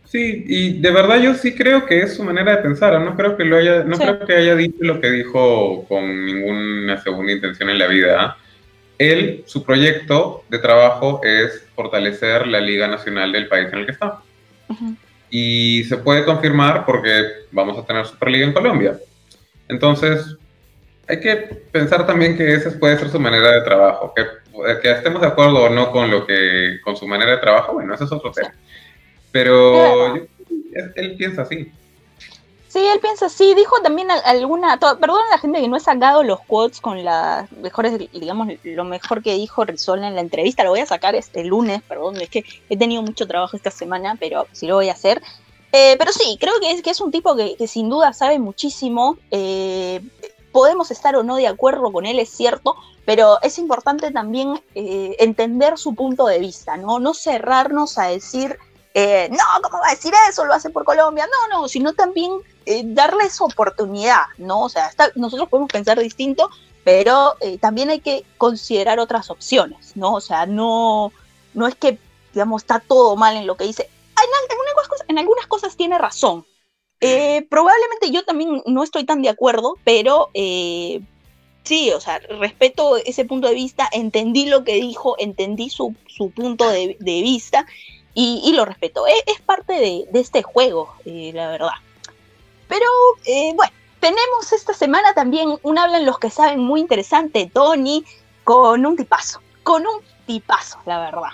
Sí, y de verdad yo sí creo que es su manera de pensar, no creo que lo haya, no creo que haya dicho lo que dijo con ninguna segunda intención en la vida. Él, su proyecto de trabajo es fortalecer la Liga Nacional del país en el que está. Y se puede confirmar porque vamos a tener Superliga en Colombia. Entonces, hay que pensar también que esa puede ser su manera de trabajo. Que, que estemos de acuerdo o no con, lo que, con su manera de trabajo, bueno, ese es otro tema. Pero él piensa así. Sí, él piensa así. Dijo también alguna. perdón a la gente que no he sacado los quotes con las mejores, digamos, lo mejor que dijo Rizola en la entrevista. Lo voy a sacar este lunes, perdón. Es que he tenido mucho trabajo esta semana, pero sí lo voy a hacer. Eh, pero sí, creo que es, que es un tipo que, sin duda sabe muchísimo. Eh, podemos estar o no de acuerdo con él, es cierto, pero es importante también eh, entender su punto de vista, ¿no? No cerrarnos a decir eh, no, ¿cómo va a decir eso? Lo hace por Colombia. No, no, sino también eh, darles oportunidad, ¿no? O sea, nosotros podemos pensar distinto, pero eh, también hay que considerar otras opciones, ¿no? O sea, no, no es que, digamos, está todo mal en lo que dice. En, algunas, cosas, en algunas cosas tiene razón. probablemente yo también no estoy tan de acuerdo, pero sí, o sea, respeto ese punto de vista, entendí lo que dijo, entendí su, su punto de, de vista y, lo respeto. Es, parte de, este juego, eh, la verdad. Pero eh, bueno, tenemos esta semana también un Hablan los que saben muy interesante, Tony, con un tipazo, con un tipazo, la verdad.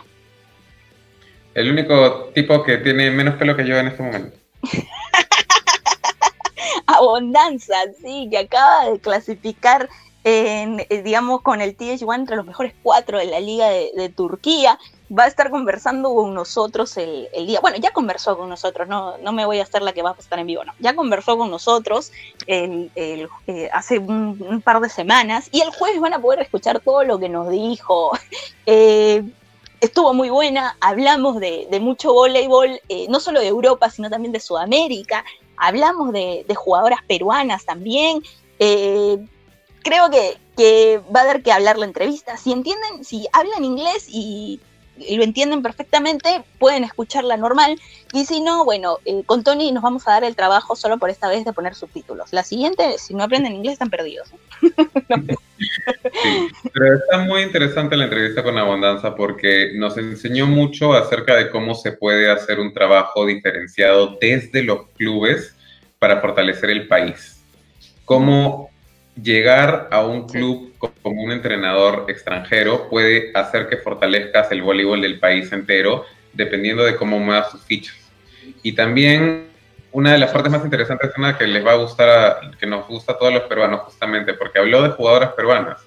El único tipo que tiene menos pelo que yo en este momento. Abundanza, sí, que acaba de clasificar en, eh, digamos, con el TH1 entre los mejores cuatro de la Liga de Turquía va a estar conversando con nosotros el, día. Bueno, ya conversó con nosotros, no, no me voy a hacer la que va a estar en vivo, no. Ya conversó con nosotros eh, hace un, par de semanas y el jueves van a poder escuchar todo lo que nos dijo. Eh, estuvo muy buena, hablamos de, mucho voleibol, eh, no solo de Europa, sino también de Sudamérica. Hablamos de, jugadoras peruanas también. creo que, que va a dar que hablar la entrevista. Si entienden, si hablan inglés y lo entienden perfectamente, pueden escucharla normal. Y si no, bueno, eh, con Tony nos vamos a dar el trabajo solo por esta vez de poner subtítulos. La siguiente, si no aprenden inglés, están perdidos. sí, pero está muy interesante la entrevista con Abundanza porque nos enseñó mucho acerca de cómo se puede hacer un trabajo diferenciado desde los clubes para fortalecer el país. Cómo llegar a un club como un entrenador extranjero puede hacer que fortalezcas el voleibol del país entero, dependiendo de cómo muevas sus fichas. Y también una de las partes más interesantes es una que les va a gustar, que nos gusta a todos los peruanos justamente, porque habló de jugadoras peruanas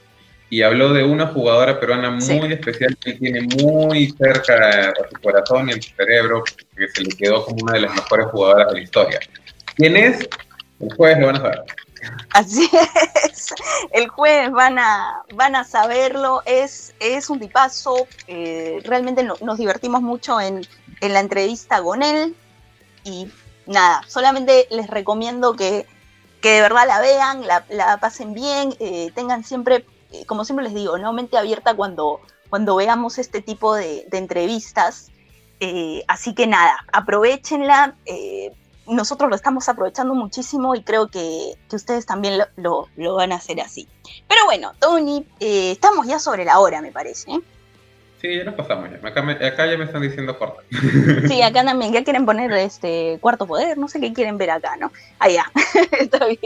y habló de una jugadora peruana muy especial que tiene muy cerca a su corazón y en su cerebro, que se le quedó como una de las mejores jugadoras de la historia. ¿Quién es? El jueves lo van a saber. Así es, el jueves van a, van a saberlo, es, es un tipazo, eh, realmente nos divertimos mucho en, la entrevista con él y nada, solamente les recomiendo que, de verdad la vean, la, pasen bien, eh, tengan siempre, eh, como siempre les digo, ¿no? mente abierta cuando, cuando veamos este tipo de, entrevistas. Así que nada, aprovechenla. Eh, nosotros lo estamos aprovechando muchísimo y creo que, ustedes también lo, van a hacer así. Pero bueno, Tony, eh, estamos ya sobre la hora, me parece. Sí, ya nos pasamos ya. Acá, ya me están diciendo corta. Sí, acá también. Ya quieren poner este cuarto poder. No sé qué quieren ver acá, ¿no? Allá. Está bien.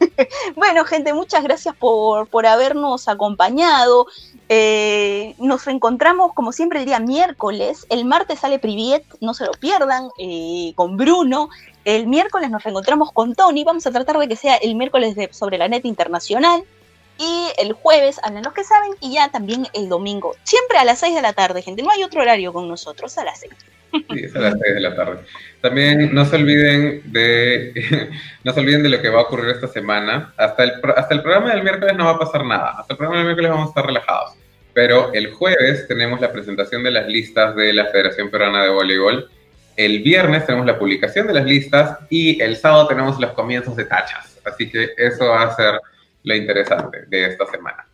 Bueno, gente, muchas gracias por, por habernos acompañado. Eh, nos encontramos, como siempre, el día miércoles. El martes sale Priviet, no se lo pierdan, eh, con Bruno. El miércoles nos reencontramos con Tony. Vamos a tratar de que sea el miércoles sobre la net internacional. Y el jueves hablan los que saben y ya también el domingo. Siempre a las 6 de la tarde, gente. No hay otro horario con nosotros, a las 6. Sí, es a las 6 de la tarde. También no se olviden de no se olviden de lo que va a ocurrir esta semana. Hasta el, hasta el programa del miércoles no va a pasar nada. Hasta el programa del miércoles vamos a estar relajados. Pero el jueves tenemos la presentación de las listas de la Federación Peruana de Voleibol. El viernes tenemos la publicación de las listas y el sábado tenemos los comienzos de tachas. Así que eso va a ser lo interesante de esta semana.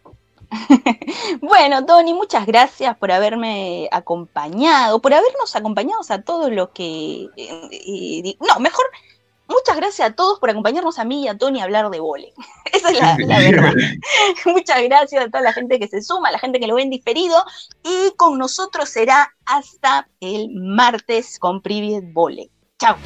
bueno, Tony, muchas gracias por haberme acompañado, por habernos acompañado a todos los que... Eh, no, mejor, muchas gracias a todos por acompañarnos a mí y a Tony a hablar de vole. Esa es la, verdad. muchas gracias a toda la gente que se suma, a la gente que lo ven diferido. Y con nosotros será hasta el martes con Privet Vole. Chao.